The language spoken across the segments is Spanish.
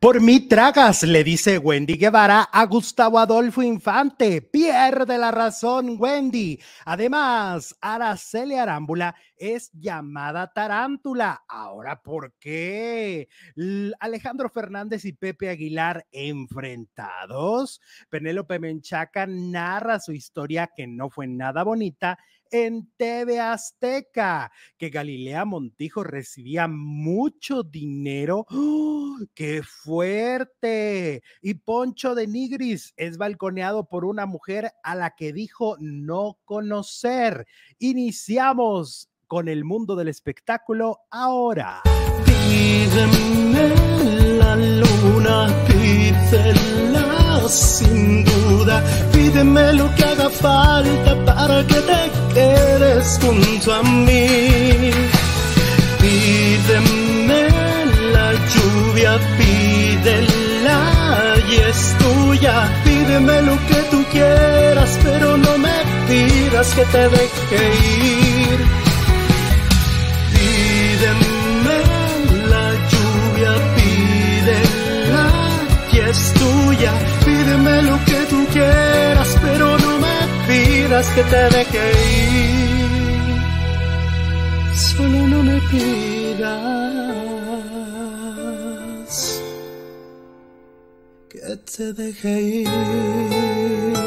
Por mí tragas, le dice Wendy Guevara a Gustavo Adolfo Infante. Pierde la razón, Wendy. Además, Araceli Arámbula es llamada tarántula. Ahora, ¿por qué? Alejandro Fernández y Pepe Aguilar enfrentados. Penélope Menchaca narra su historia que no fue nada bonita en TV Azteca, que Galilea Montijo recibía mucho dinero. ¡Oh, ¡Qué fuerte! Y Poncho de Nigris es balconeado por una mujer a la que dijo no conocer. Iniciamos con el mundo del espectáculo ahora. Pídeme la luna, pídela sin duda, pídeme lo que haga falta para que te quedes junto a mí. Pídeme la lluvia, pídela y es tuya, pídeme lo que tú quieras, pero no me pidas que te deje ir. Pídeme la lluvia, pídela y es tuya, pídeme lo que tú quieras, pidas que te deje ir. Solo no me pidas que te deje ir.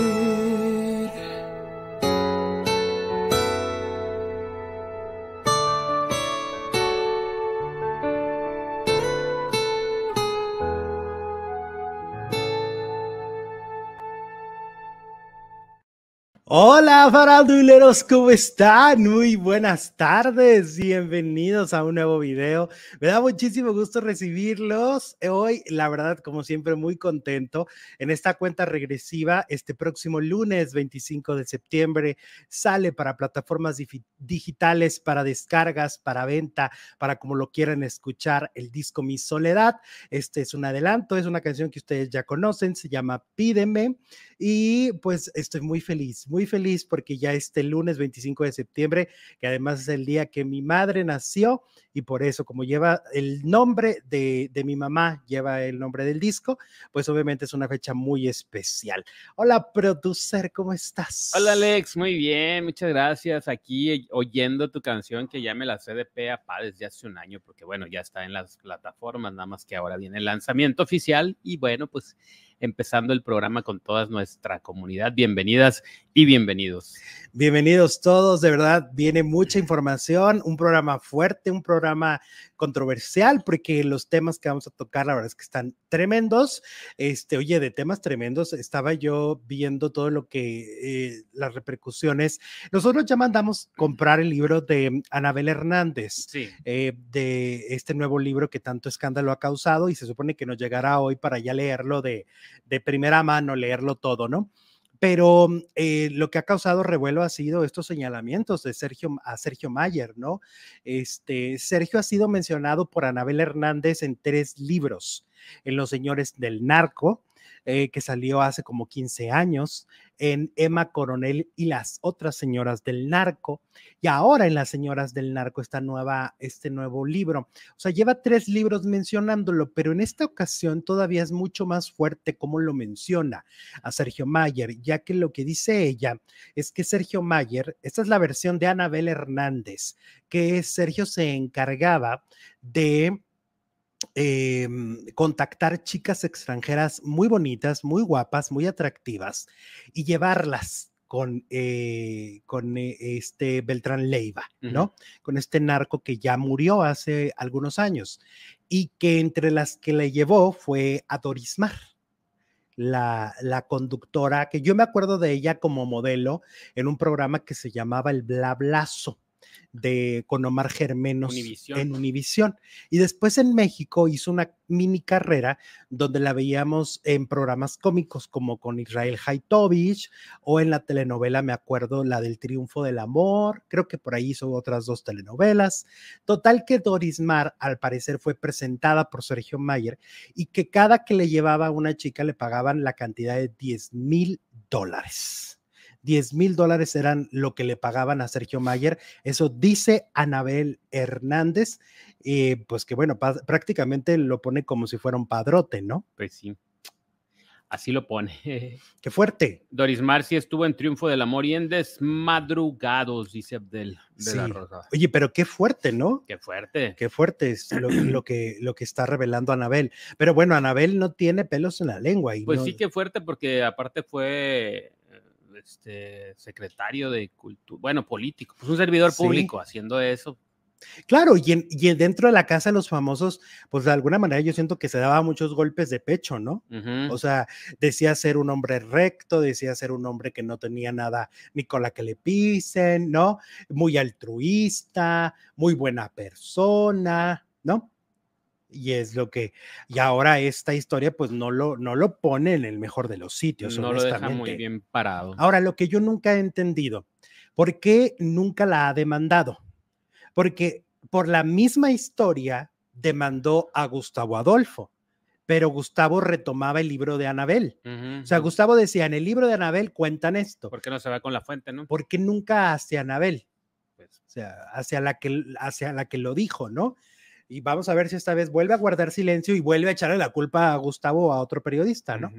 Hola faranduleros, ¿cómo están? Muy buenas tardes, bienvenidos a un nuevo video. Me da muchísimo gusto recibirlos. Hoy, la verdad, como siempre, muy contento en esta cuenta regresiva. Este próximo lunes 25 de septiembre sale para plataformas digitales, para descargas, para venta, para como lo quieran escuchar, el disco Mi Soledad. Este es un adelanto, es una canción que ustedes ya conocen, se llama Pídeme y pues estoy muy feliz, muy feliz porque ya este lunes 25 de septiembre, que además es el día que mi madre nació y por eso como lleva el nombre de, de mi mamá, lleva el nombre del disco, pues obviamente es una fecha muy especial. Hola, producer, ¿cómo estás? Hola, Alex, muy bien, muchas gracias. Aquí oyendo tu canción que ya me la sé de pe a desde hace un año, porque bueno, ya está en las plataformas, nada más que ahora viene el lanzamiento oficial y bueno, pues empezando el programa con toda nuestra comunidad. Bienvenidas y bienvenidos. Bienvenidos todos, de verdad, viene mucha información, un programa fuerte, un programa controversial, porque los temas que vamos a tocar, la verdad es que están tremendos. Este, oye, de temas tremendos, estaba yo viendo todo lo que, eh, las repercusiones. Nosotros ya mandamos comprar el libro de Anabel Hernández, eh, de este nuevo libro que tanto escándalo ha causado y se supone que nos llegará hoy para ya leerlo de, de primera mano, leerlo todo, ¿no? Pero eh, lo que ha causado revuelo ha sido estos señalamientos de Sergio a Sergio Mayer, ¿no? Este Sergio ha sido mencionado por Anabel Hernández en tres libros, en Los Señores del Narco, eh, que salió hace como 15 años, en Emma Coronel y las otras señoras del narco, y ahora en las señoras del narco esta nueva, este nuevo libro. O sea, lleva tres libros mencionándolo, pero en esta ocasión todavía es mucho más fuerte como lo menciona a Sergio Mayer, ya que lo que dice ella es que Sergio Mayer, esta es la versión de Anabel Hernández, que Sergio se encargaba de Em, contactar chicas extranjeras muy bonitas, muy guapas, muy atractivas y llevarlas con, eh, con eh, este Beltrán Leiva, ¿no? Con este narco que ya murió hace algunos años y que entre las que le llevó fue a Dorismar. La, la, conductora, que yo me acuerdo de ella como modelo en un programa que se llamaba El Blablazo de con Omar Germenos en Univisión. Y después en México hizo una mini carrera donde la veíamos en programas cómicos como con Israel Haitovich o en la telenovela, me acuerdo, la del Triunfo del Amor, creo que por ahí hizo otras dos telenovelas. Total que Doris Mar al parecer fue presentada por Sergio Mayer y que cada que le llevaba a una chica le pagaban la cantidad de 10 mil dólares. 10 mil dólares eran lo que le pagaban a Sergio Mayer. Eso dice Anabel Hernández. y pues que bueno, prácticamente lo pone como si fuera un padrote, ¿no? Pues sí. Así lo pone. Qué fuerte. Doris Marci estuvo en Triunfo del Amor y en Desmadrugados, dice Abdel de la Sí. Rosa. Oye, pero qué fuerte, ¿no? Qué fuerte. Qué fuerte es lo, lo que, lo que está revelando Anabel. Pero bueno, Anabel no tiene pelos en la lengua. Y Pues no- sí que fuerte porque aparte fue eh, este secretario de cultura, bueno, político, pues un servidor Sí. público haciendo eso. Claro, y, en- y en- dentro de la casa de los famosos, pues de alguna manera yo siento que se daba muchos golpes de pecho, ¿no? O sea, decía ser un hombre recto, decía ser un hombre que no tenía nada ni con la que le pisen, ¿no? Muy altruista, muy buena persona, ¿no? Y es lo que, y ahora esta historia pues no lo, no lo pone en el mejor de los sitios, no lo deja muy bien parado. Ahora, lo que yo nunca he entendido, ¿por qué nunca la ha demandado? Porque por la misma historia demandó a Gustavo Adolfo, pero Gustavo retomaba el libro de Anabel. Ujú, O sea. Gustavo decía, en el libro de Anabel cuentan esto. ¿Por qué no se va con la fuente, no? ¿Por qué nunca hacia Anabel? Pues, O sea, hacia la que, hacia la que lo dijo, ¿no? Y vamos a ver si esta vez vuelve a guardar silencio y vuelve a echarle la culpa a Gustavo o a otro periodista, ¿no?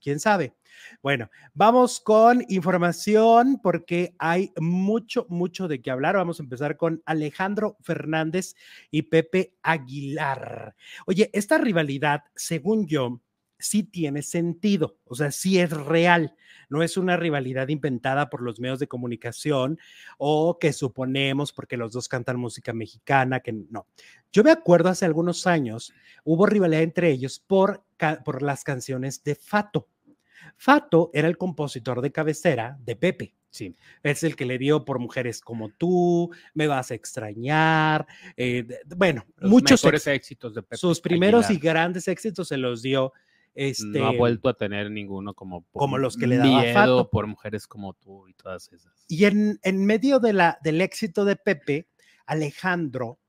quién sabe. Bueno, vamos con información porque hay mucho, mucho de qué hablar. Vamos a empezar con Alejandro Fernández y Pepe Aguilar. Oye, esta rivalidad, según yo, sí tiene sentido, o sea, sí es real. No es una rivalidad inventada por los medios de comunicación o que suponemos porque los dos cantan música mexicana, que no. Yo me acuerdo hace algunos años, hubo rivalidad entre ellos por, por las canciones de Fato. Fato era el compositor de cabecera de Pepe. Sí. Es el que le dio por mujeres como tú, me vas a extrañar. eh, bueno, Los muchos éxitos de Pepe sus primeros y grandes éxitos se los dio este, no ha vuelto a tener ninguno como como los que le daba miedo Fato. por mujeres como tú y todas esas. Y en, en medio de la, del éxito de Pepe, Alejandro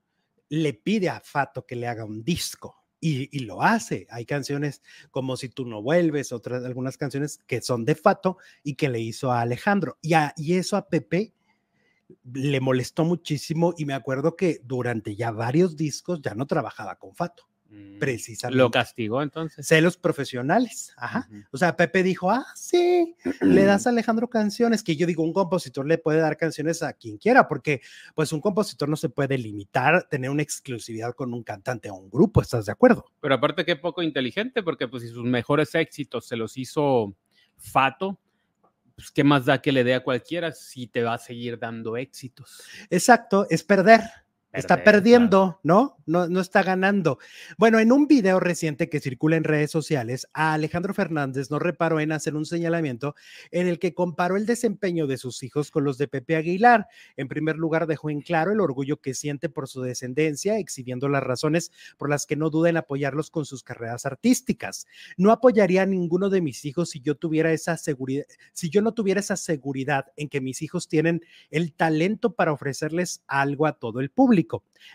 le pide a Fato que le haga un disco. Y, y lo hace. Hay canciones como Si tú no vuelves, otras, algunas canciones que son de Fato y que le hizo a Alejandro. Y, a- y eso a Pepe le molestó muchísimo y me acuerdo que durante ya varios discos ya no trabajaba con Fato, precisamente. Lo castigó entonces. Celos profesionales. Ajá. O sea, Pepe dijo, ah, sí, le das a Alejandro canciones, que yo digo, un compositor le puede dar canciones a quien quiera, porque pues un compositor no se puede limitar, tener una exclusividad con un cantante o un grupo, ¿estás de acuerdo? Pero aparte que poco inteligente, porque pues si sus mejores éxitos se los hizo Fato, pues qué más da que le dé a cualquiera si te va a seguir dando éxitos. Exacto, es perder. Está perdiendo, ¿no? ¿no? No está ganando. Bueno, en un video reciente que circula en redes sociales, a Alejandro Fernández no reparó en hacer un señalamiento en el que comparó el desempeño de sus hijos con los de Pepe Aguilar. En primer lugar, dejó en claro el orgullo que siente por su descendencia, exhibiendo las razones por las que no duda en apoyarlos con sus carreras artísticas. No apoyaría a ninguno de mis hijos si yo tuviera esa seguridad, si yo no tuviera esa seguridad en que mis hijos tienen el talento para ofrecerles algo a todo el público.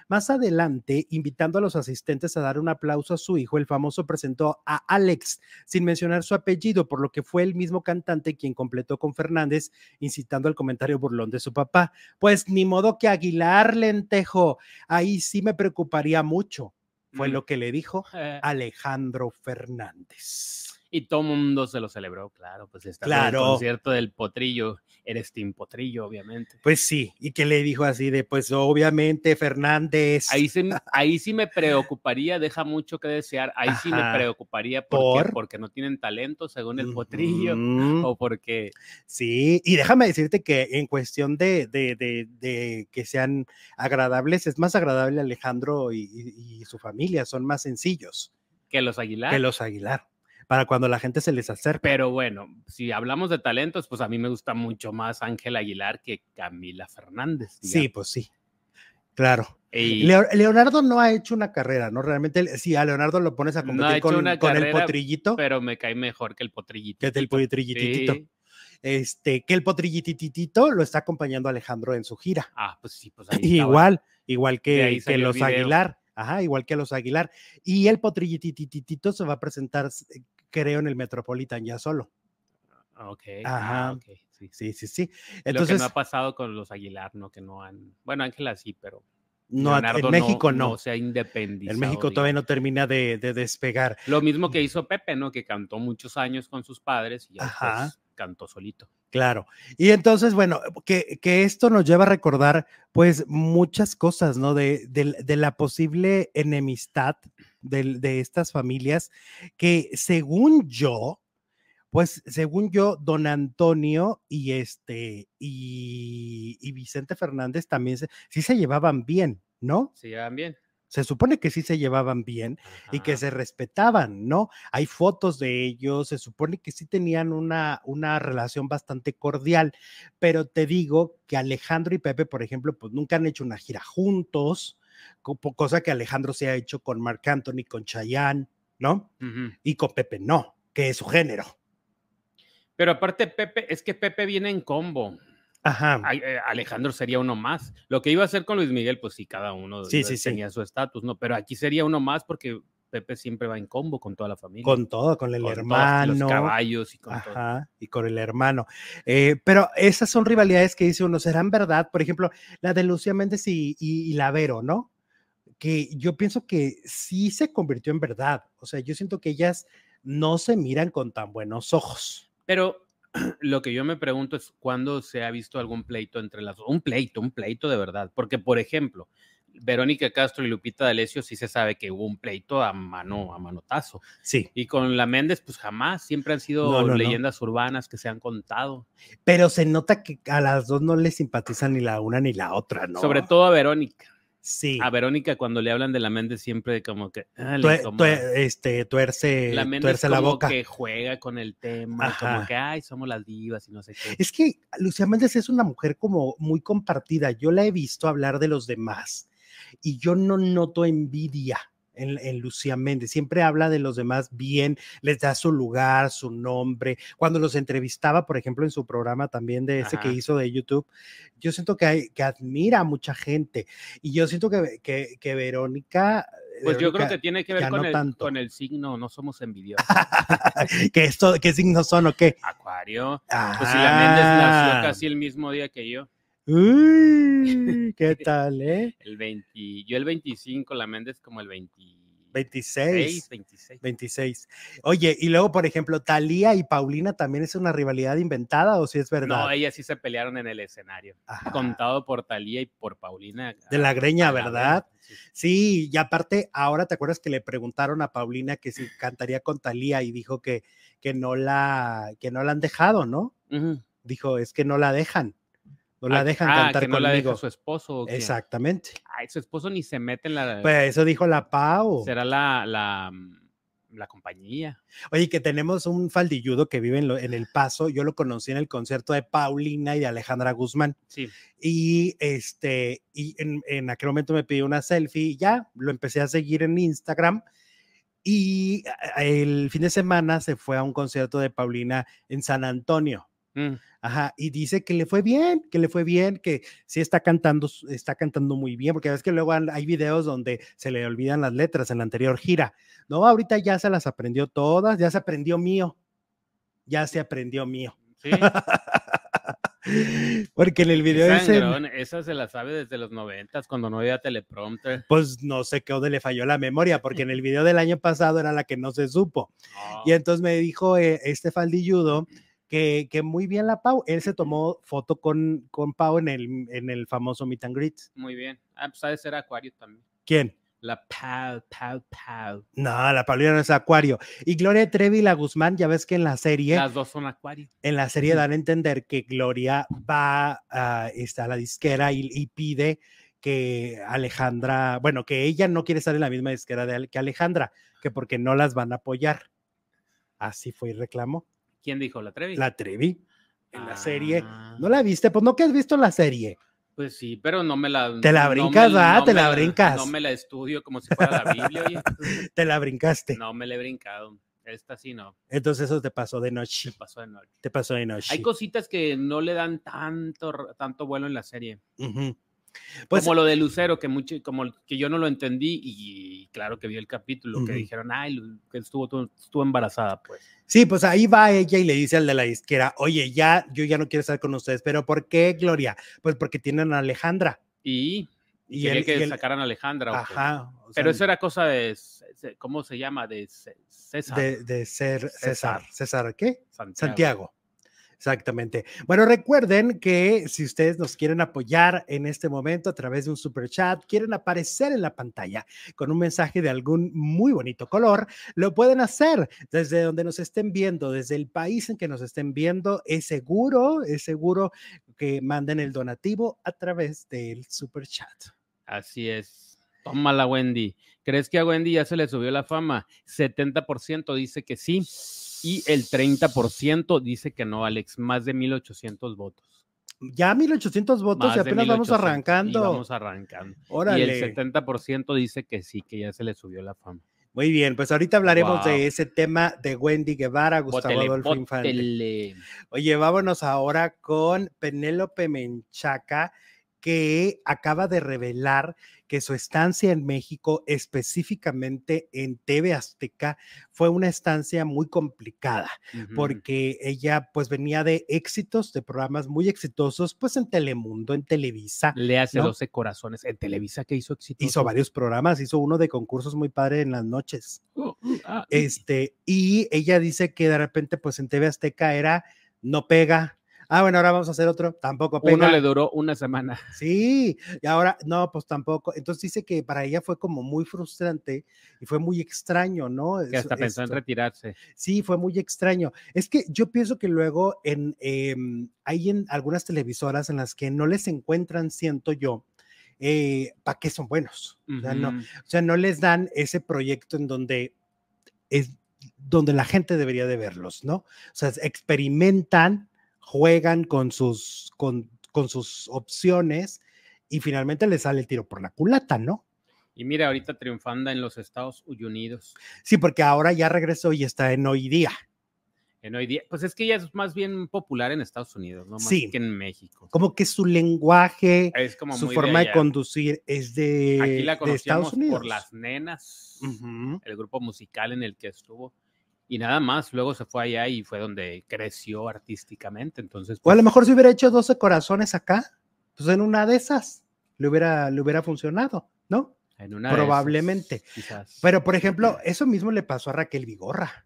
Más adelante, invitando a los asistentes a dar un aplauso a su hijo, el famoso presentó a Alex sin mencionar su apellido, por lo que fue el mismo cantante quien completó con Fernández, incitando al comentario burlón de su papá. Pues ni modo que Aguilar lentejo, ahí sí me preocuparía mucho, fue Mm. lo que le dijo Eh, Alejandro Fernández. Y todo el mundo se lo celebró, claro, pues está Claro. el concierto del Potrillo, eres Team Potrillo, obviamente. Pues sí, y que le dijo así de, pues obviamente Fernández. Ahí sí, ahí sí me preocuparía, deja mucho que desear, ahí sí me preocuparía ¿por qué? ¿Por? porque no tienen talento según el Potrillo o porque Sí, y déjame decirte que en cuestión de, de- de- de que sean agradables, es más agradable Alejandro y, y- y su familia, son más sencillos que los Aguilar. que los Aguilar, para cuando la gente se les acerca. Pero bueno, si hablamos de talentos, pues a mí me gusta mucho más Ángel Aguilar que Camila Fernández. Sí, pues sí, claro. Y Leonardo no ha hecho una carrera, ¿no? Realmente, sí, a Leonardo lo pones a competir con, el potrillito, pero me cae mejor que el Potrillito. que el potrillitito. Sí. Este, que el potrillititito lo está acompañando Alejandro en su gira. Ah, pues sí, pues ahí. Igual, igual que, que los. Aguilar. Ajá, igual que los Aguilar. Y el potrillitititito se va a presentar, creo, en el Metropolitan ya solo. Ok. Ajá. ah, ok, sí. Sí, sí, sí. Lo que Entonces, no ha pasado con los Aguilar, ¿no? Que no han. Bueno, Ángela sí, pero No, en México no. se ha independizado. En México todavía no termina de, de despegar. Lo mismo que hizo Pepe, ¿no? Que cantó muchos años con sus padres y ya Ajá. cantó solito. Claro. Y entonces, bueno, que, que esto nos lleva a recordar, pues, muchas cosas, ¿no? De, de- de la posible enemistad de, de estas familias, que según yo, pues, según yo, don Antonio y este, y, y Vicente Fernández también se- sí se llevaban bien, ¿no? ¿Se llevan bien? Se supone que sí se llevaban bien y que se respetaban, ¿no? Hay fotos de ellos, se supone que sí tenían una, una relación bastante cordial, pero te digo que Alejandro y Pepe, por ejemplo, pues nunca han hecho una gira juntos, cosa que Alejandro se ha hecho con Marc Anthony, con Chayanne, ¿no? Y con Pepe no, que es su género. Pero aparte, Pepe, es que Pepe viene en combo. Ajá. Eh, Alejandro sería uno más. Lo que iba a hacer con Luis Miguel, pues sí, cada uno Sí, sí, sí. tenía su estatus, ¿no? Pero aquí sería uno más porque Pepe siempre va en combo con toda la familia. Con todo, con el con todos hermano. los caballos y con todo. Ajá, y con el hermano. Eh, pero esas son rivalidades que dice uno, ¿serán verdad? Por ejemplo, la de Lucía Méndez y, y, y la Vero, ¿no? Que yo pienso que sí se convirtió en verdad. O sea, yo siento que ellas no se miran con tan buenos ojos. Pero lo que yo me pregunto es cuándo se ha visto algún pleito entre las dos. Un pleito, un pleito de verdad. Porque, por ejemplo, Verónica Castro y Lupita D'Alessio sí se sabe que hubo un pleito a mano, a manotazo. Sí, Y con la Méndez, pues jamás, siempre han sido No, no, no. leyendas urbanas que se han contado. pero se nota que a las dos no les simpatizan ni la una ni la otra, ¿no? Sobre todo a Verónica. Sí. A Verónica cuando le hablan de la Méndez siempre como que... ah, le este, tuerce, la tuerce la como boca. que juega con el tema, como que, ay, somos las divas y no sé qué. Es que Lucía Méndez es una mujer como muy compartida. Yo la he visto hablar de los demás y yo no noto envidia en, en Lucía Méndez. Siempre habla de los demás bien, les da su lugar, su nombre. Cuando los entrevistaba, por ejemplo, en su programa también de ese que hizo de YouTube, yo siento que, hay, que admira a mucha gente y yo siento que, que, que Verónica... Pues yo creo que tiene que ver con, no el, tanto. con el signo, no somos envidiosos. que esto, ¿Qué signos son o qué? Acuario. Pues si la Méndez Ah. nació casi el mismo día que yo, Uy, ¿qué tal, eh? el 20, yo el 25, la Méndez como el 26, 26. 26. 26. Oye, y luego, por ejemplo, Talía y Paulina también es una rivalidad inventada o si es verdad? No, ellas sí se pelearon en el escenario, Ajá. contado por Talía y por Paulina. De la greña, a ¿verdad? sí. Sí, y aparte, ahora te acuerdas que le preguntaron a Paulina que si cantaría con Talía y dijo que, que no la que no la han dejado, ¿no? Dijo, es que no la dejan. No la dejan ah, cantar que no la deja conmigo. su esposo. ¿o qué? Exactamente. Ay, su esposo ni se mete en la. Pues eso dijo la Pau. será la, la, mm, la compañía. Oye, que tenemos un faldilludo que vive en, lo- en El Paso. Yo lo conocí en el concierto de Paulina y de Alejandra Guzmán. Sí. Y este, y en, en aquel momento me pidió una selfie y ya lo empecé a seguir en Instagram. Y a- el fin de semana se fue a un concierto de Paulina en San Antonio. Mm. Ajá, y dice que le fue bien, que le fue bien, que sí está cantando, está cantando muy bien, porque ves que luego hay videos donde se le olvidan las letras en la anterior gira. No, ahorita ya se las aprendió todas, ya se aprendió mío, ya se aprendió mío. Sí. Porque en el video Qué ese, sangrón, esa se la sabe desde los noventas, cuando no había teleprompter. pues no sé qué le falló la memoria, porque en el video del año pasado era la que no se supo. No. Y entonces me dijo eh, este faldilludo que, que muy bien la Pau. Él se tomó foto con, con Pau en el, en el famoso meet and greet. Muy bien. Ah, pues ha de ser Acuario también. ¿Quién? La Pau, Pau, Pau. No, la Paulina no es Acuario. Y Gloria Trevi y la Guzmán, ya ves que en la serie, Las dos son Acuario. en la serie dan a entender que Gloria va a, está a la disquera y, y pide que Alejandra, bueno, que ella no quiere estar en la misma disquera de, que Alejandra, que porque no las van a apoyar. Así fue y reclamó. ¿Quién dijo? ¿La Trevi? La Trevi en la serie. Ah, ¿No la viste? Pues no que has visto la serie. Pues sí, pero no me la. Te la no brincas, no Te la brincas. No me la estudio como si fuera la Biblia, oye. Te la brincaste. No me la he brincado. Esta sí no. Entonces eso te pasó de noche. pasó de noche. Te pasó de noche. Hay cositas que no le dan tanto, tanto vuelo en la serie. Ujú. Pues como lo de Lucero, que mucho, como que yo no lo entendí, y claro que vi el capítulo, que dijeron, ay, que estuvo, estuvo embarazada, pues. Sí, pues ahí va ella y le dice al de la disquera, oye, ya, yo ya no quiero estar con ustedes, pero ¿por qué, Gloria? Pues porque tienen a Alejandra. Y Y quería que sacaran a Alejandra. Ajá. Pero eso era cosa de, ¿cómo se llama? De César. De, ser César. César, ¿qué? Santiago. Exactamente. Bueno, recuerden que si ustedes nos quieren apoyar en este momento a través de un super chat, quieren aparecer en la pantalla con un mensaje de algún muy bonito color, lo pueden hacer desde donde nos estén viendo, desde el país en que nos estén viendo. Es seguro, es seguro que manden el donativo a través del super chat. Así es. Tómala, Wendy. ¿Crees que a Wendy ya se le subió la fama? 70% dice que sí y el 30% dice que no, Alex, más de 1800 votos. Ya 1800 votos y apenas vamos arrancando. vamos arrancando. Y el 70% dice que sí, que ya se le subió la fama. Muy bien, pues ahorita hablaremos de ese tema de Wendy Guevara, Gustavo Adolfo Infante. Oye, vámonos ahora con Penélope Menchaca, que acaba de revelar que su estancia en México, específicamente en TV Azteca, fue una estancia muy complicada, porque ella pues venía de éxitos, de programas muy exitosos, pues en Telemundo, en Televisa. Le hace 12 corazones en Televisa que hizo éxito. Hizo varios programas, hizo uno de concursos muy padre en las noches. Oh, uh, ah, este, y ella dice que de repente pues en TV Azteca era no pega, Ah, bueno, ahora vamos a hacer otro. Tampoco pega. Uno le duró una semana. Sí, y ahora, no, pues tampoco. Entonces dice que para ella fue como muy frustrante y fue muy extraño, ¿no? Que hasta pensó en retirarse. Sí, fue muy extraño. Es que yo pienso que luego en, em, hay en algunas televisoras en las que no les encuentran, siento yo, eh, ¿para qué son buenos? o, sea, no, o sea, no les dan ese proyecto en donde es donde la gente debería de verlos, ¿no? O sea, experimentan juegan con sus, con, con sus opciones y finalmente le sale el tiro por la culata, ¿no? Y mira, ahorita triunfando en los Estados Unidos. Sí, porque ahora ya regresó y está en hoy día. En hoy día, pues es que ya es más bien popular en Estados Unidos, ¿no? Más que en México. Como que su lenguaje, su forma de, conducir es de, Aquí la de Estados Unidos. por las nenas, el grupo musical en el que estuvo y nada más. Luego se fue allá y fue donde creció artísticamente. Entonces, o a lo pues mejor si hubiera hecho 12 corazones acá, pues en una de esas le hubiera, le hubiera funcionado, ¿no? En una Probablemente. Pero, por ejemplo, eso mismo le pasó a Raquel Vigorra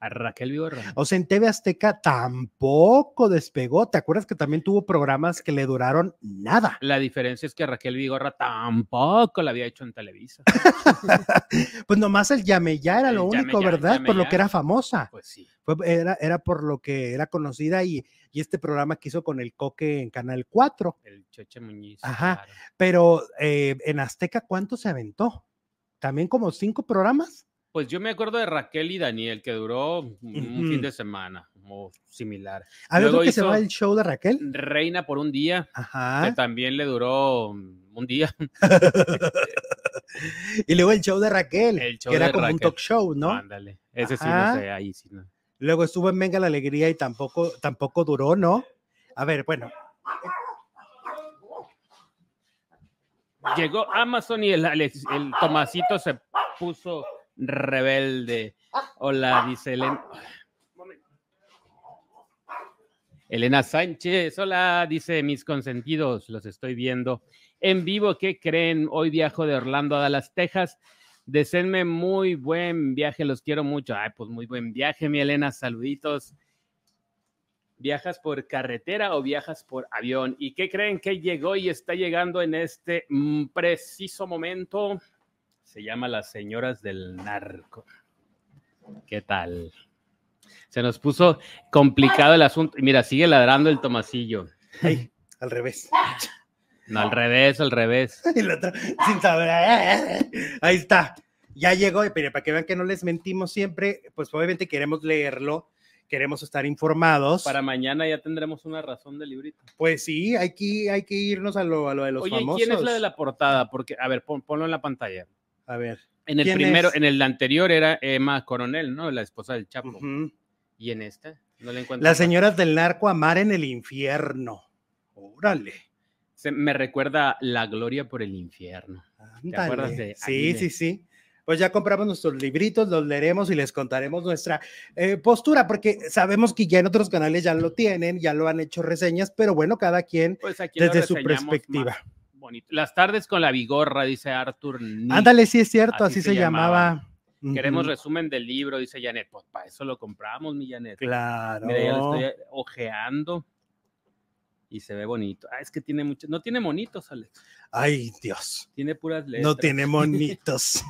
a Raquel Vigorra. O sea, en TV Azteca tampoco despegó. ¿Te acuerdas que también tuvo programas que le duraron nada? La diferencia es que Raquel Vigorra tampoco la había hecho en Televisa. pues nomás el llame ya era lo único, ¿verdad? por lo que era famosa. Pues sí. era, era por lo que era conocida y, y, este programa que hizo con el Coque en Canal 4. El Cheche Muñiz. Ajá. Pero eh, en Azteca, ¿cuánto se aventó? ¿También como cinco programas? Pues yo me acuerdo de Raquel y Daniel, que duró un fin de semana, o similar. ¿A ver que se va el show de Raquel? Reina por un día, Ajá. que también le duró un día. y luego el show de Raquel, que era como un talk show, ¿no? Ándale, ese sí no sé, ahí sí no. Luego estuvo en Venga la Alegría y tampoco, tampoco duró, ¿no? A ver, bueno. Llegó Amazon y el, el Tomasito se puso rebelde. Hola, dice Elena. Elena Sánchez, hola, dice mis consentidos, los estoy viendo en vivo. ¿Qué creen? Hoy viajo de Orlando a Dallas, Texas. Deseenme muy buen viaje, los quiero mucho. Ay, pues muy buen viaje, mi Elena, saluditos. ¿Viajas por carretera o viajas por avión? ¿Y qué creen que llegó y está llegando en este mm, preciso momento? Se llama Las Señoras del Narco. ¿Qué tal? Se nos puso complicado el asunto. Mira, sigue ladrando el tomasillo. Ay, al revés. No, al revés, al revés. sin saber. Ahí está. Ya llegó, pero para que vean que no les mentimos siempre, pues obviamente queremos leerlo, queremos estar informados. Para mañana ya tendremos una razón del librito. Pues sí, hay que, hay que irnos a lo, a lo de los Oye, ¿quién es la de la portada? Porque, a ver, ponlo en la pantalla. A ver. En el primero, en el anterior era Emma Coronel, ¿no? La esposa del Chapo. Y en esta, no le encuentro. Las señoras del narco amar en el infierno. Órale. Se, me recuerda La Gloria por el Infierno. ¿Te acuerdas de Sí, sí, sí. Pues ya compramos nuestros libritos, los leeremos y les contaremos nuestra eh, postura, porque sabemos que ya en otros canales ya lo tienen, ya lo han hecho reseñas, pero bueno, cada quien pues desde su perspectiva bonito. Las tardes con la vigorra, dice Arthur. Ni. Ándale, sí es cierto, Así así, se se, llamaba. Queremos Ujú. resumen del libro, dice Janet. Pues para eso lo compramos, mi Janet. Claro. Mira, ya lo estoy ojeando y se ve bonito. Ah, es que tiene mucho. No tiene monitos, Alex. Ay, Dios. Tiene puras letras. No tiene monitos.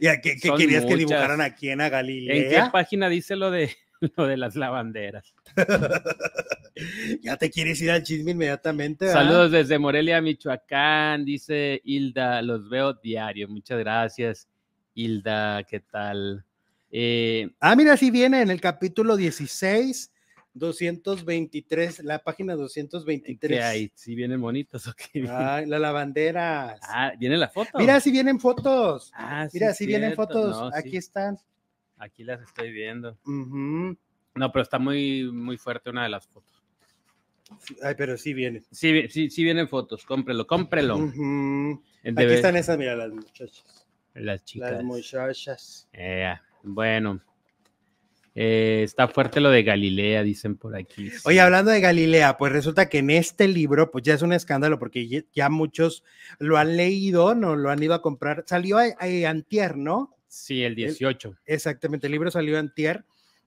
¿Ya qué, qué Son querías que muchas. dibujaran aquí en ¿En qué Galilea? página dice lo de lo de las lavanderas? ya te quieres ir al chisme inmediatamente. ¿verdad? Saludos desde Morelia, Michoacán, dice Hilda, los veo diario. Muchas gracias, Hilda, ¿qué tal? Eh, Ah, mira, sí viene en el capítulo 16, 223, la página 223. ¿Qué hay? ¿Sí vienen bonitos o qué? Ay, la lavandera. Ah, ¿viene la foto? Mira, sí vienen fotos. Ah, Mira, es sí vienen fotos. No, Aquí están. Aquí las estoy viendo. No, pero está muy, muy fuerte una de las fotos. Ay, pero sí vienen. Sí, sí, sí vienen fotos, cómprelo, cómprelo. Aquí están esas, mira, las muchachas. las chicas. Las muchachas. Eh, bueno, Eh, está fuerte lo de Galilea, dicen por aquí. sí. Oye, hablando de Galilea, pues resulta que en este libro, pues ya es un escándalo porque ya- muchos lo han leído, no lo han ido a comprar. Salió a, a antier, ¿no? Sí, el 18. Exactamente, el libro salió antier.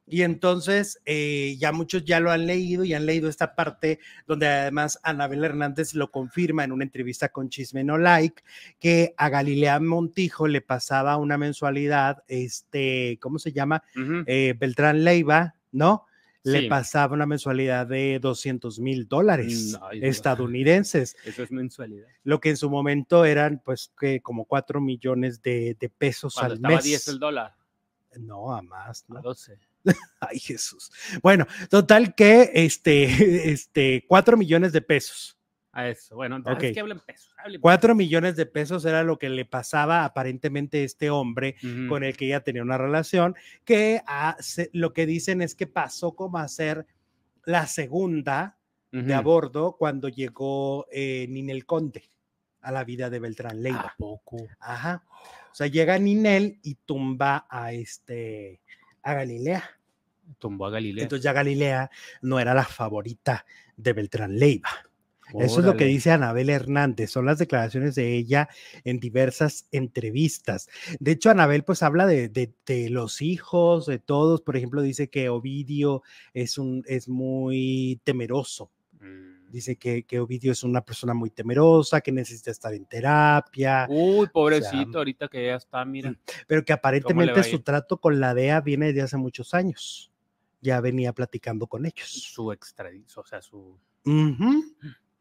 Y entonces eh, ya muchos ya lo han leído y han leído esta parte donde además Anabel Hernández lo confirma en una entrevista con Chisme No Like, que a Galilea Montijo le pasaba una mensualidad, este, ¿cómo se llama? Eh, Beltrán Leiva, ¿no? Le Sí. pasaba una mensualidad de 200 mil dólares No, estadounidenses, Eso es mensualidad. lo que en su momento eran pues que como 4 millones de, de pesos Cuando al estaba mes. 10 el dólar, No, a más, a ¿no? 12. Ay, Jesús. Bueno, total que este, este, 4 millones de pesos. A eso. Bueno, Ok. es que hablen pesos. hablen 4 millones de pesos era lo que le pasaba aparentemente a este hombre con el que ella tenía una relación, que se- lo que dicen es que pasó como a ser la segunda de a bordo cuando llegó eh, Ninel Conde a la vida de Beltrán Leiva. ¿A poco? Ajá. O sea, llega Ninel y tumba a este a Galilea. Tumbó a Galilea. Entonces ya Galilea no era la favorita de Beltrán Leiva. Eso es lo que dice Anabel Hernández, son las declaraciones de ella en diversas entrevistas. De hecho, Anabel pues habla de, de- de los hijos, de todos. Por ejemplo, dice que Ovidio es, un, es muy temeroso. Mm. Dice que, que Ovidio es una persona muy temerosa, que necesita estar en terapia, Uy, pobrecito, ahorita que ya está, mira. pero que aparentemente su trato con la DEA viene de hace muchos años. Ya venía platicando con ellos. Su extradición, o sea, su... Ujú,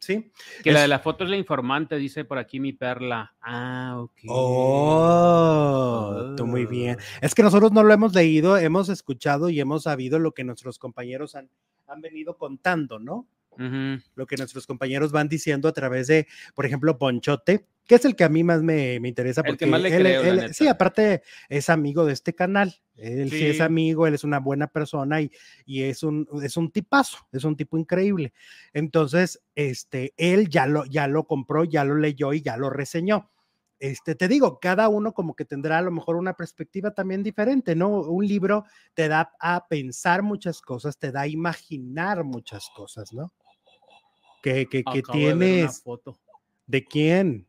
Sí. Que la de la foto es la informante, dice por aquí mi perla. Ah, ok. Oh, tú muy bien. Es que nosotros no lo hemos leído, hemos escuchado y hemos sabido lo que nuestros compañeros han, han venido contando, ¿no? Lo que nuestros compañeros van diciendo a través de, por ejemplo, Ponchote, que es el que a mí más me, me interesa. El que Porque más le él- creo, él- sí, aparte es amigo de este canal. Él sí. es amigo, él es una buena persona y, y es, un, es un tipazo, es un tipo increíble. Entonces, este, él ya lo, ya lo compró, ya lo leyó y ya lo reseñó este, te digo, cada uno como que tendrá a lo mejor una perspectiva también diferente, ¿no? Un libro te da a pensar muchas cosas, te da a imaginar muchas cosas, ¿no? Que, que, que de tienes, foto. ¿de quién?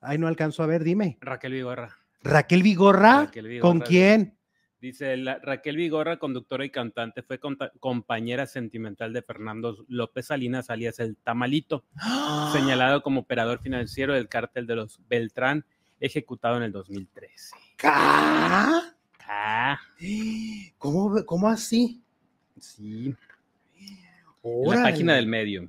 Ay, no alcanzo a ver, dime. Raquel Vigorra. Raquel Vigorra, Raquel ¿con quién? Dice la- Raquel Vigorra, conductora y cantante, fue conta- compañera sentimental de Fernando López Salinas, alias el Tamalito, señalado como operador financiero del cártel de los Beltrán, ejecutado en el 2013. ¿Ca? Ah, ¿Cómo, cómo así? sí. En la página del medio.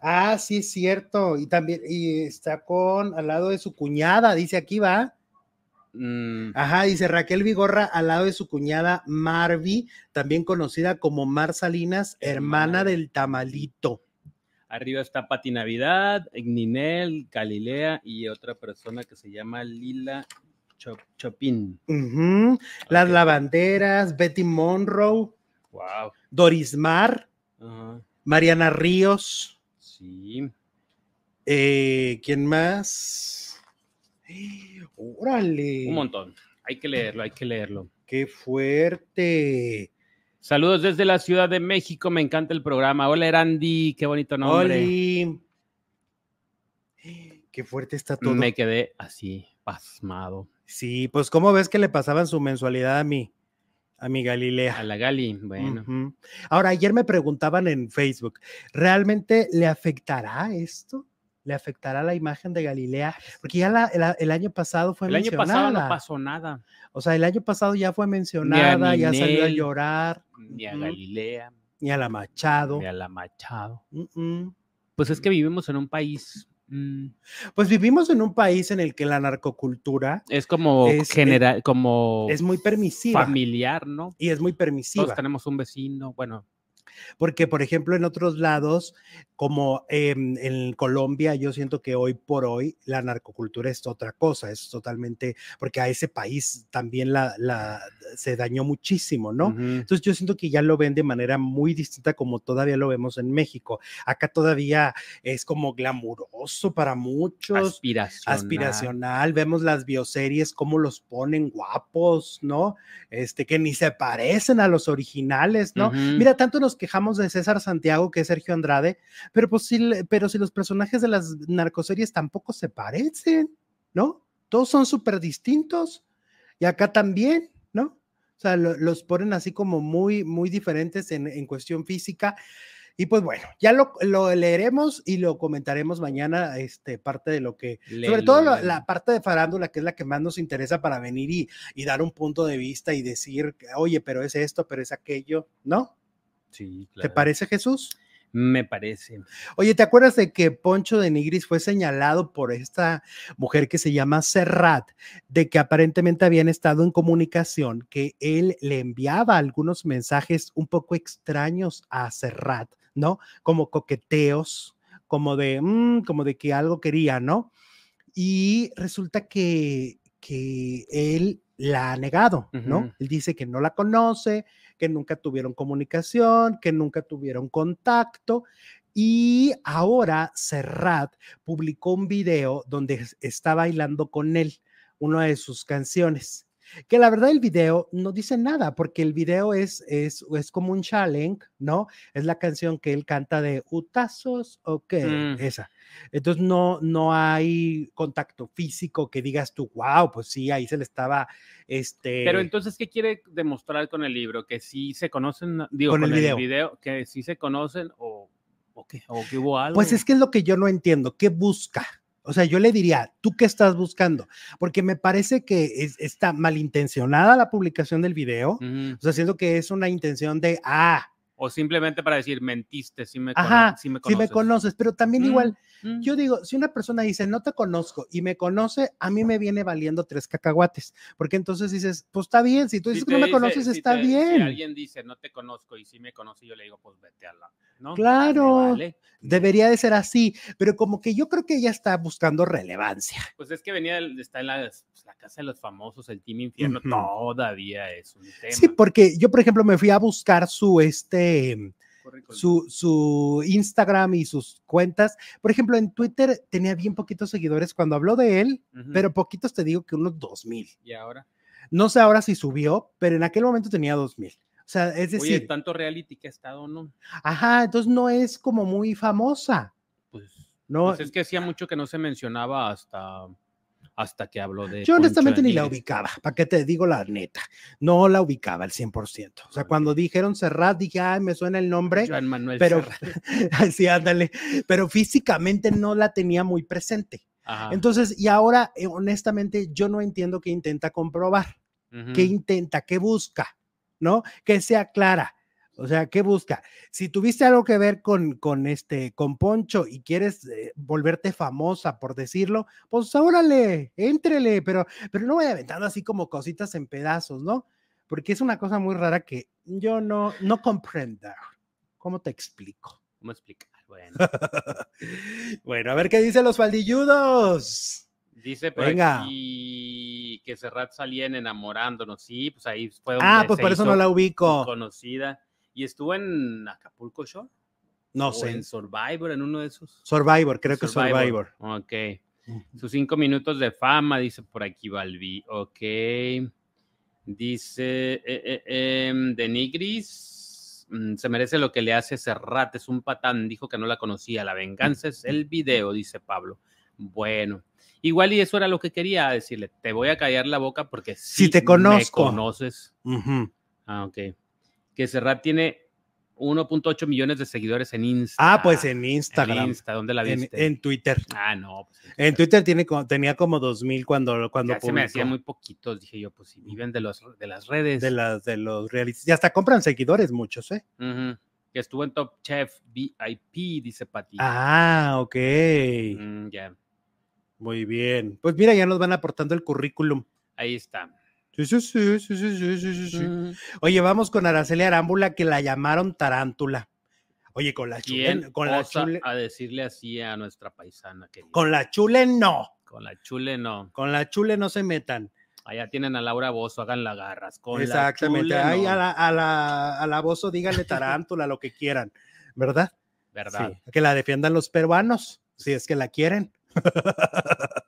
Ah, sí, es cierto. Y también y está con al lado de su cuñada, dice aquí, va. Mm, Ajá, dice Raquel Vigorra al lado de su cuñada Marvi, también conocida como Mar Salinas, hermana del tamalito. arriba está Pati Navidad, Ninel, Galilea y otra persona que se llama Lila Chop- Chopin. Las lavanderas, Betty Monroe, Wow. Doris Mar, Mariana Ríos, Sí. eh, ¿quién más? Órale. Un montón. Hay que leerlo, hay que leerlo. Qué fuerte. Saludos desde la Ciudad de México, me encanta el programa. Hola Erandi, qué bonito nombre. Oli. Qué fuerte está todo. Me quedé así, pasmado. Sí, pues ¿cómo ves que le pasaban su mensualidad a mí? A mi Galilea. A la Gali, bueno. Ahora, ayer me preguntaban en Facebook, ¿realmente le afectará esto? ¿Le afectará la imagen de Galilea? Porque ya la- el, el año pasado fue El año mencionada. pasado no pasó nada, O sea, el año pasado ya fue mencionada, ya salió a llorar. ni a. Galilea, Ni a la Machado. ni a la Machado. Pues es que vivimos en un país, Pues vivimos en un país en el que la narcocultura es como Es- general, como es muy permisiva familiar, ¿no? y es muy Todos permisiva. tenemos un vecino, bueno, Porque, por ejemplo, en otros lados, como em, en Colombia, yo siento que hoy por hoy la narcocultura es otra cosa, es totalmente, porque a ese país también la, la- se dañó muchísimo, ¿no? ujú, Entonces yo siento que ya lo ven de manera muy distinta como todavía lo vemos en México. Acá todavía es como glamuroso para muchos, aspiracional. aspiracional. Vemos las bioseries, cómo los ponen guapos, ¿no? Este, que ni se parecen a los originales, ¿no? Ujú. Mira, tanto nos quejamos de César Santiago que es Sergio Andrade, pero pues le- pero si los personajes de las narcoseries tampoco se parecen, ¿no? Todos son súper distintos. Y acá también, ¿no? O sea, lo- los ponen así como muy, muy diferentes en, en cuestión física. Y pues bueno, ya lo, lo leeremos y lo comentaremos mañana, este, parte de lo que, sobre todo la, la parte de farándula, que es la que más nos interesa para venir y, y dar un punto de vista y decir, oye, pero es esto, pero es aquello, ¿no? Sí, ¿Te parece, Jesús? Me parece. Oye, ¿te acuerdas de que Poncho de Nigris fue señalado por esta mujer que se llama Serrat, de que aparentemente habían estado en comunicación, que él le enviaba algunos mensajes un poco extraños a Serrat, ¿no? Como coqueteos, como de, mm, como de que algo quería, ¿no? Y resulta que, que él la ha negado, ¿no? Él dice que no la conoce, que nunca tuvieron comunicación, que nunca tuvieron contacto. Y ahora Serrat publicó un video donde es- está bailando con él una de sus canciones. Que la verdad el video no dice nada, porque el video es, es, es como un challenge, ¿no? Es la canción que él canta de Utazos o qué, Mm. esa. Entonces no, no hay contacto físico que digas tú, wow, pues sí, ahí se le estaba, este... Pero entonces, ¿qué quiere demostrar con el libro? ¿Que sí se conocen, digo, Con con, el el, video. video. que sí se conocen o, o, qué, o que hubo algo? Pues es que es lo que yo no entiendo. ¿Qué busca? O sea, yo le diría, ¿tú qué estás buscando? Porque me parece que es- está malintencionada la publicación del video. O sea, siento que es una intención de, ah, O simplemente para decir, mentiste, sí me, ajá, sí me si me conoces. conoces, pero también Mm, igual, mm. yo digo, si una persona dice, no te conozco y me conoce, a mí me viene valiendo tres cacahuates, porque entonces dices, pues está bien, si tú Si dices que no me dice- conoces, si está te- Si bien. alguien dice, no te conozco y sí me conoce, yo le digo, pues vete a la. ¿no? Claro. Me vale. Debería de ser así, pero como que yo creo que ella está buscando relevancia. Pues es que venía, está en la, pues, la casa de los famosos, el Team Infierno, todavía es un tema. Sí, porque yo, por ejemplo, me fui a buscar su, este, Currículum. su, su Instagram y sus cuentas. Por ejemplo, en Twitter tenía bien poquitos seguidores cuando habló de él, pero poquitos te digo que unos dos mil. Y ahora, No sé ahora si subió, pero en aquel momento tenía dos mil. O sea, es oye, decir, tanto reality que ha estado, ¿no? ajá, entonces no es como muy famosa, Pues, ¿no? pues es que hacía mucho que no se mencionaba hasta, hasta que habló de. Yo honestamente ni la ubicaba, para qué te digo la neta, no la ubicaba al 100%. O sea, cuando dijeron Serrat, dije, ay, me suena el nombre, Joan Manuel pero, Serrat. sí, ándale, pero físicamente no la tenía muy presente. Ajá. Entonces, y ahora, eh, honestamente, yo no entiendo qué intenta comprobar, Ujú. qué intenta, qué busca, ¿no? Que sea clara. O sea, ¿qué busca? Si tuviste algo que ver con, con este, con Poncho y quieres eh, volverte famosa, por decirlo, pues órale, éntrele, pero, pero no vaya aventando así como cositas en pedazos, ¿no? Porque es una cosa muy rara que yo no, no comprendo. ¿Cómo te explico? ¿Cómo explicar? Bueno. bueno, a ver qué dicen los faldilludos. Dice por Venga. aquí que Serrat salía en enamorándonos. Sí, pues ahí fue Ah, donde pues se por eso no la ubico. Conocida. Y estuvo en Acapulco Show. No o sé. en Survivor, en uno de esos. Survivor, creo que Survivor. Ok. Sus cinco minutos de fama, dice por aquí Balbi. Ok. Dice eh, eh, em, de Nigris. mm, Se merece lo que le hace Serrat, es un patán. Dijo que no la conocía. La venganza es el video, dice Pablo. Bueno, igual y eso era lo que quería decirle. Te voy a callar la boca porque Si sí te me conozco. conoces. Ujú. Ah, ok. Que Serrat tiene 1.8 millones de seguidores en Insta. Ah, pues en Instagram. En Insta, ¿dónde la En, viste? en Twitter. Ah, no. Pues En Twitter tiene, co- tenía como 2000 cuando, cuando ya se me publicó. hacían muy poquitos. Dije yo, pues si viven de, los, de las redes. de, las, de los realities. Y hasta compran seguidores muchos, ¿eh? Que estuvo en Top Chef VIP, dice Pati. Ah, ok. Mm, ya, Muy bien. Pues mira, ya nos van aportando el currículum. ahí está. Sí, sí, sí, sí, sí, sí, sí. Mm. Oye, vamos con Araceli Arámbula, que la llamaron tarántula. Oye, con la chule, con la chule. A decirle así a nuestra paisana. Con la chule no. Con la chule no. Con la chule no se metan. Allá tienen a Laura Bozo, hagan la garras. Con Exactamente. La chule, Ahí no. a, la, a, la, a la Bozo díganle tarántula, lo que quieran, ¿verdad? ¿Verdad? Que la defiendan los peruanos, si es que la quieren.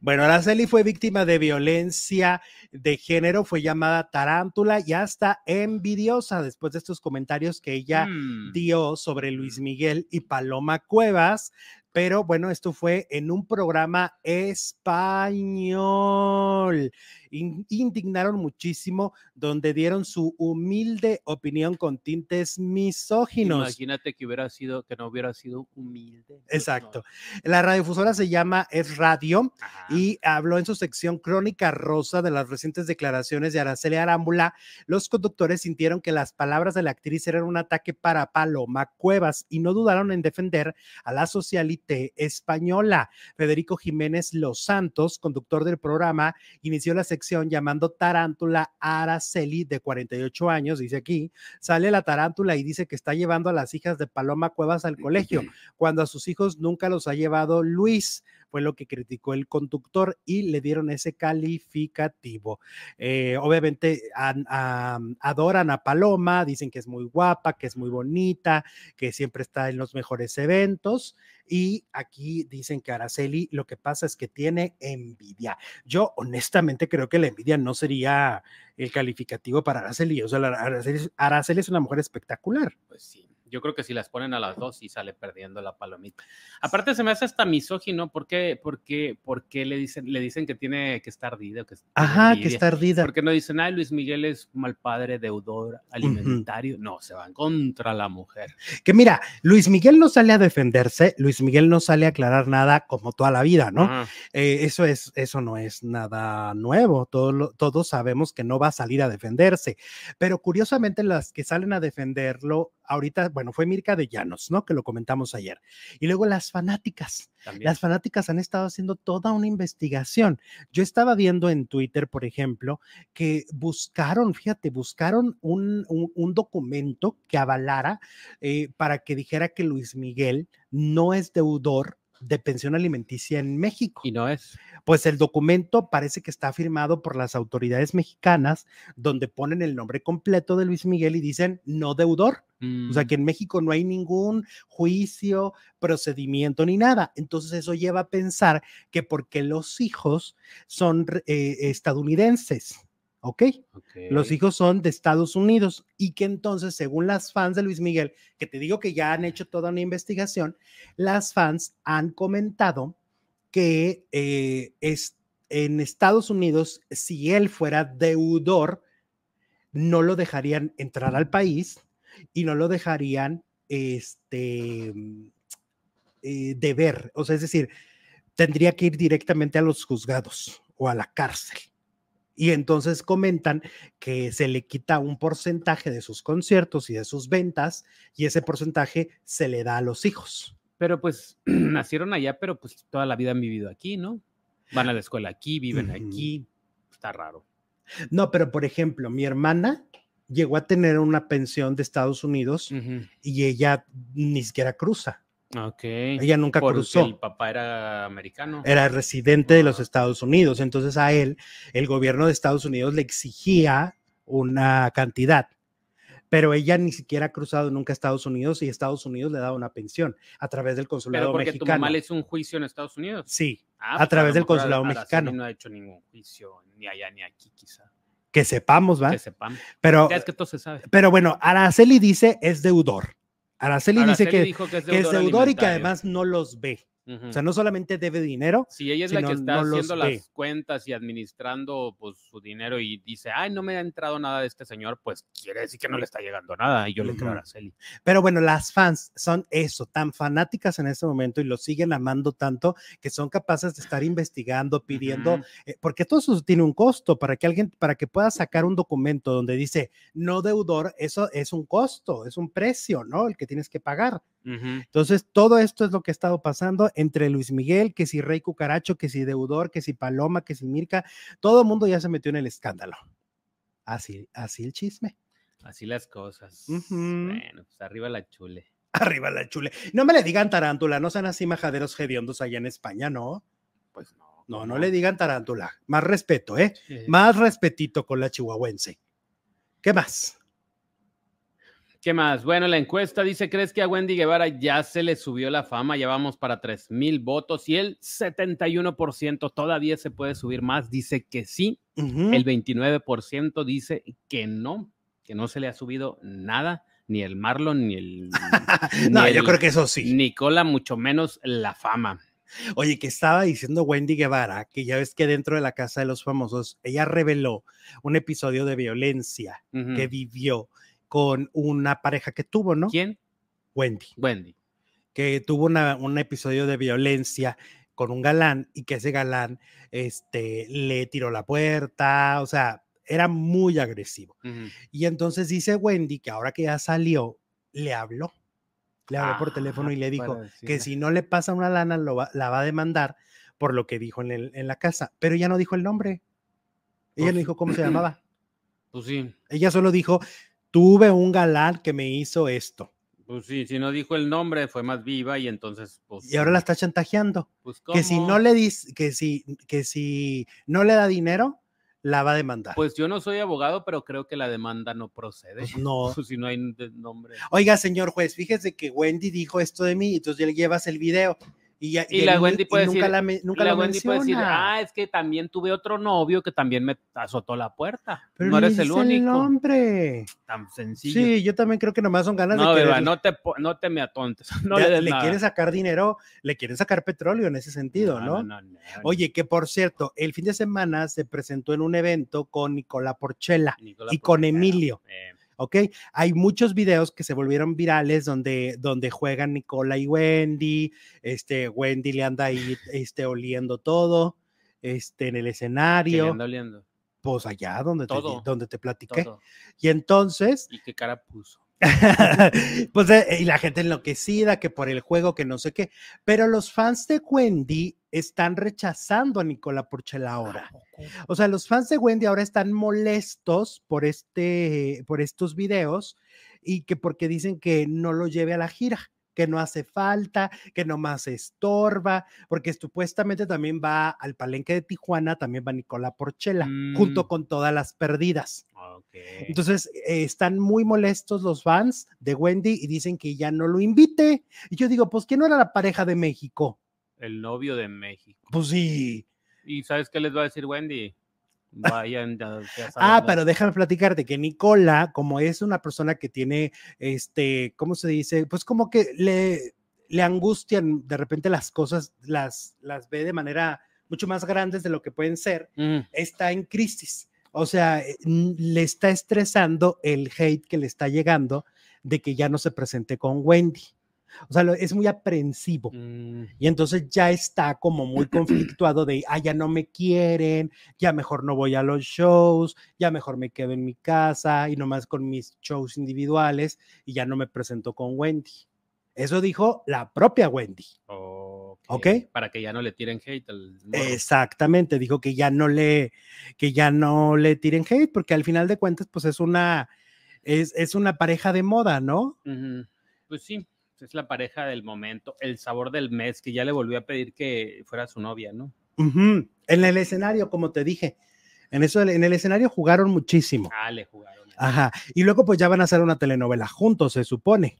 bueno, Araceli fue víctima de violencia de género, fue llamada tarántula y hasta envidiosa después de estos comentarios que ella Mm. dio sobre Luis Miguel y Paloma Cuevas. Pero bueno, esto fue en un programa español. In- indignaron muchísimo, donde dieron su humilde opinión con tintes misóginos. Imagínate que hubiera sido, que no hubiera sido humilde. Pues, no. Exacto. La radiodifusora se llama Es Radio Ajá. y habló en su sección Crónica Rosa de las recientes declaraciones de Araceli Arámbula. Los conductores sintieron que las palabras de la actriz eran un ataque para Paloma Cuevas y no dudaron en defender a la socialité española. Federico Jiménez Los Santos, conductor del programa, inició la sección llamando tarántula Araceli de 48 años, dice aquí, sale la tarántula y dice que está llevando a las hijas de Paloma Cuevas al colegio, cuando a sus hijos nunca los ha llevado Luis, fue lo que criticó el conductor y le dieron ese calificativo. Eh, obviamente an- am, adoran a Paloma, dicen que es muy guapa, que es muy bonita, que siempre está en los mejores eventos. Y aquí dicen que Araceli lo que pasa es que tiene envidia. Yo honestamente creo que la envidia no sería el calificativo para Araceli. O sea, Araceli, Araceli es una mujer espectacular. Pues sí. Yo creo que si las ponen a las dos y sale perdiendo la palomita. Aparte se me hace hasta misógino, ¿por qué, por qué, por qué le, dicen, le dicen que tiene que estar ardida? Que Ajá, que está ardida. ¿Por qué no dicen, ay, Luis Miguel es mal padre, deudor, alimentario? No, se van contra la mujer. Que mira, Luis Miguel no sale a defenderse, Luis Miguel no sale a aclarar nada como toda la vida, ¿no? Ajá. Eh, eso es, eso no es nada nuevo. Todo todos sabemos que no va a salir a defenderse. Pero curiosamente, las que salen a defenderlo ahorita, bueno, fue Mirka de Llanos, ¿no? Que lo comentamos ayer. Y luego las fanáticas. También. Las fanáticas han estado haciendo toda una investigación. Yo estaba viendo en Twitter, por ejemplo, que buscaron, fíjate, buscaron un, un- un documento que avalara eh, para que dijera que Luis Miguel no es deudor de pensión alimenticia en México. Y no es. Pues el documento parece que está firmado por las autoridades mexicanas, donde ponen el nombre completo de Luis Miguel y dicen no deudor. O sea Mm, que en México no hay ningún juicio, procedimiento ni nada. Entonces eso lleva a pensar que porque los hijos son eh, estadounidenses, ¿ok? ok. Los hijos son de Estados Unidos y que entonces, según las fans de Luis Miguel, que te digo que ya han hecho toda una investigación, las fans han comentado que eh, es, en Estados Unidos, si él fuera deudor, no lo dejarían entrar al país y no lo dejarían este, mm, eh, deber. O sea, es decir, tendría que ir directamente a los juzgados o a la cárcel. Y entonces comentan que se le quita un porcentaje de sus conciertos y de sus ventas y ese porcentaje se le da a los hijos. Pero pues nacieron allá, pero pues toda la vida han vivido aquí, ¿no? Van a la escuela aquí, viven aquí. Está raro. No, pero por ejemplo, mi hermana llegó a tener una pensión de Estados Unidos y ella ni siquiera cruza. Ok. Ella nunca Porque cruzó. el papá era americano. Era residente de los. Estados Unidos. Entonces a él, el gobierno de Estados Unidos le exigía una cantidad, pero ella ni siquiera ha cruzado nunca a Estados Unidos y Estados Unidos le daba una pensión a través del consulado Pero porque tu mexicano. mamá le hizo un juicio en Estados Unidos. Sí, Ah, a pues, través lo del consulado Araceli mexicano. No ha hecho ningún juicio, ni allá ni aquí, quizá. que sepamos, ¿va? Que sepamos. Pero, es que todo se sabe. pero bueno, Araceli dice es deudor. Araceli, Araceli dice que, dijo que es que es deudor y que además no los ve. O sea, no solamente debe dinero, Si ella es la que está no haciendo ve. las cuentas y administrando pues su dinero y dice, ay, no me ha entrado nada de este señor, pues quiere decir que no le está llegando nada. Y yo le creo a. Araceli. pero bueno, las fans son eso, tan fanáticas en este momento y lo siguen amando tanto que son capaces de estar investigando, pidiendo, eh, porque todo eso tiene un costo para que alguien, para que pueda sacar un documento donde dice no deudor, eso es un costo, es un precio, ¿no? El que tienes que pagar. Entonces, todo esto es lo que ha estado pasando entre Luis Miguel, que si Rey Cucaracho, que si Deudor, que si Paloma, que si Mirka, todo el mundo ya se metió en el escándalo. Así, así el chisme. Así las cosas. Bueno, pues arriba la chule. Arriba la chule. No me le digan tarántula, no sean así majaderos hediondos allá en España, ¿no? Pues no. No, no le digan tarántula. Más respeto, ¿eh? Sí. Más respetito con la chihuahuense. ¿Qué más? ¿Qué más? Bueno, la encuesta dice, ¿crees que a Wendy Guevara ya se le subió la fama? Ya vamos para 3 mil votos y el 71% todavía se puede subir más. Dice que sí. Ujú. El 29% dice que no, que no se le ha subido nada, ni el Marlon, ni el no, yo creo que eso sí. Nicola, mucho menos la fama. Oye, que estaba diciendo Wendy Guevara, que ya ves que dentro de la casa de los famosos, ella reveló un episodio de violencia que vivió con una pareja que tuvo, ¿no? ¿Quién? Wendy, Wendy. que tuvo una- un episodio de violencia con un galán y que ese galán este, le tiró la puerta, o sea, era muy agresivo. Y entonces dice Wendy que ahora que ya salió, le habló. Le habló por Ah, teléfono y le dijo que si no le pasa una lana, lo va- la va a demandar por lo que dijo en, el- en la casa. Pero ella no dijo el nombre. Ella Pues- no dijo cómo se llamaba. Pues sí, Ella solo dijo, tuve un galán que me hizo esto. pues sí, si no dijo el nombre, fue más viva y entonces, pues. Y ahora la está chantajeando. pues, Que si ¿cómo? no le dis, que si, que si no le da dinero, la va a demandar. Pues yo no soy abogado, pero creo que la demanda no procede. Pues no. Pues si no hay nombre. Oiga, señor juez, fíjese que Wendy dijo esto de mí, entonces ya le llevas el video. Y, ya, Y la él Wendy puede nunca decir- la, me- nunca la lo Wendy puede decir, menciona. ah, es que también tuve otro novio que también me azotó la puerta. Pero no eres el único. nombre. Tan sencillo. Sí, yo también creo que nomás son ganas no, de beba, no te, no te me atontes. No ya le le quieren sacar dinero, le quieren sacar petróleo en ese sentido, ¿no? no, no. Oye, que por cierto, el fin de semana se presentó en un evento con Nicola Porchela, Nicola y con Emilio. eh, ¿ok? Hay muchos videos que se volvieron virales donde, donde juegan Nicola y Wendy, este, Wendy le anda ahí este, oliendo todo, este, en el que le escenario, anda oliendo. pues allá donde te, Todo, donde te platiqué. Todo. Y entonces, ¿Y qué cara puso? pues eh, y la gente enloquecida que por el juego que no sé qué, pero los fans de Wendy están rechazando a Nicola Porchela ahora. O sea, los fans de Wendy ahora están molestos por este por estos videos y que porque dicen que no lo lleve a la gira, que no hace falta, que nomás estorba, porque supuestamente también va al palenque de Tijuana, también va Nicola Porchela, junto Mm. con todas las perdidas. Entonces, eh, están muy molestos los fans de Wendy y dicen que ya no lo invite. Y yo digo, pues que no era la pareja de México. el novio de México. Pues sí. ¿Y sabes qué les va a decir Wendy? Vayan, ya, ya saben, Ah, pero déjame platicarte que Nicola, como es una persona que tiene, este, ¿cómo se dice? Pues como que le, le angustian de repente las cosas, las, las ve de manera mucho más grandes de lo que pueden ser, Mm, está en crisis. O sea, eh, le está estresando el hate que le está llegando de que ya no se presente con Wendy. O sea, es muy aprensivo. mm, Y entonces ya está como muy conflictuado de, ah, ya no me quieren, ya mejor no voy a los shows, ya mejor me quedo en mi casa y nomás con mis shows individuales y ya no me presento con Wendy. Eso dijo la propia Wendy. ok. ¿Ok? Para que ya no le tiren hate al. Exactamente, dijo que ya no le, que ya no le tiren hate, porque al final de cuentas, pues es una, es, es una pareja de moda, ¿no? Pues sí, es la pareja del momento, el sabor del mes, que ya le volvió a pedir que fuera su novia, ¿no? En el escenario, como te dije, en eso, en el escenario jugaron muchísimo. Ah, le jugaron. Ajá. Y luego pues ya van a hacer una telenovela juntos, se supone.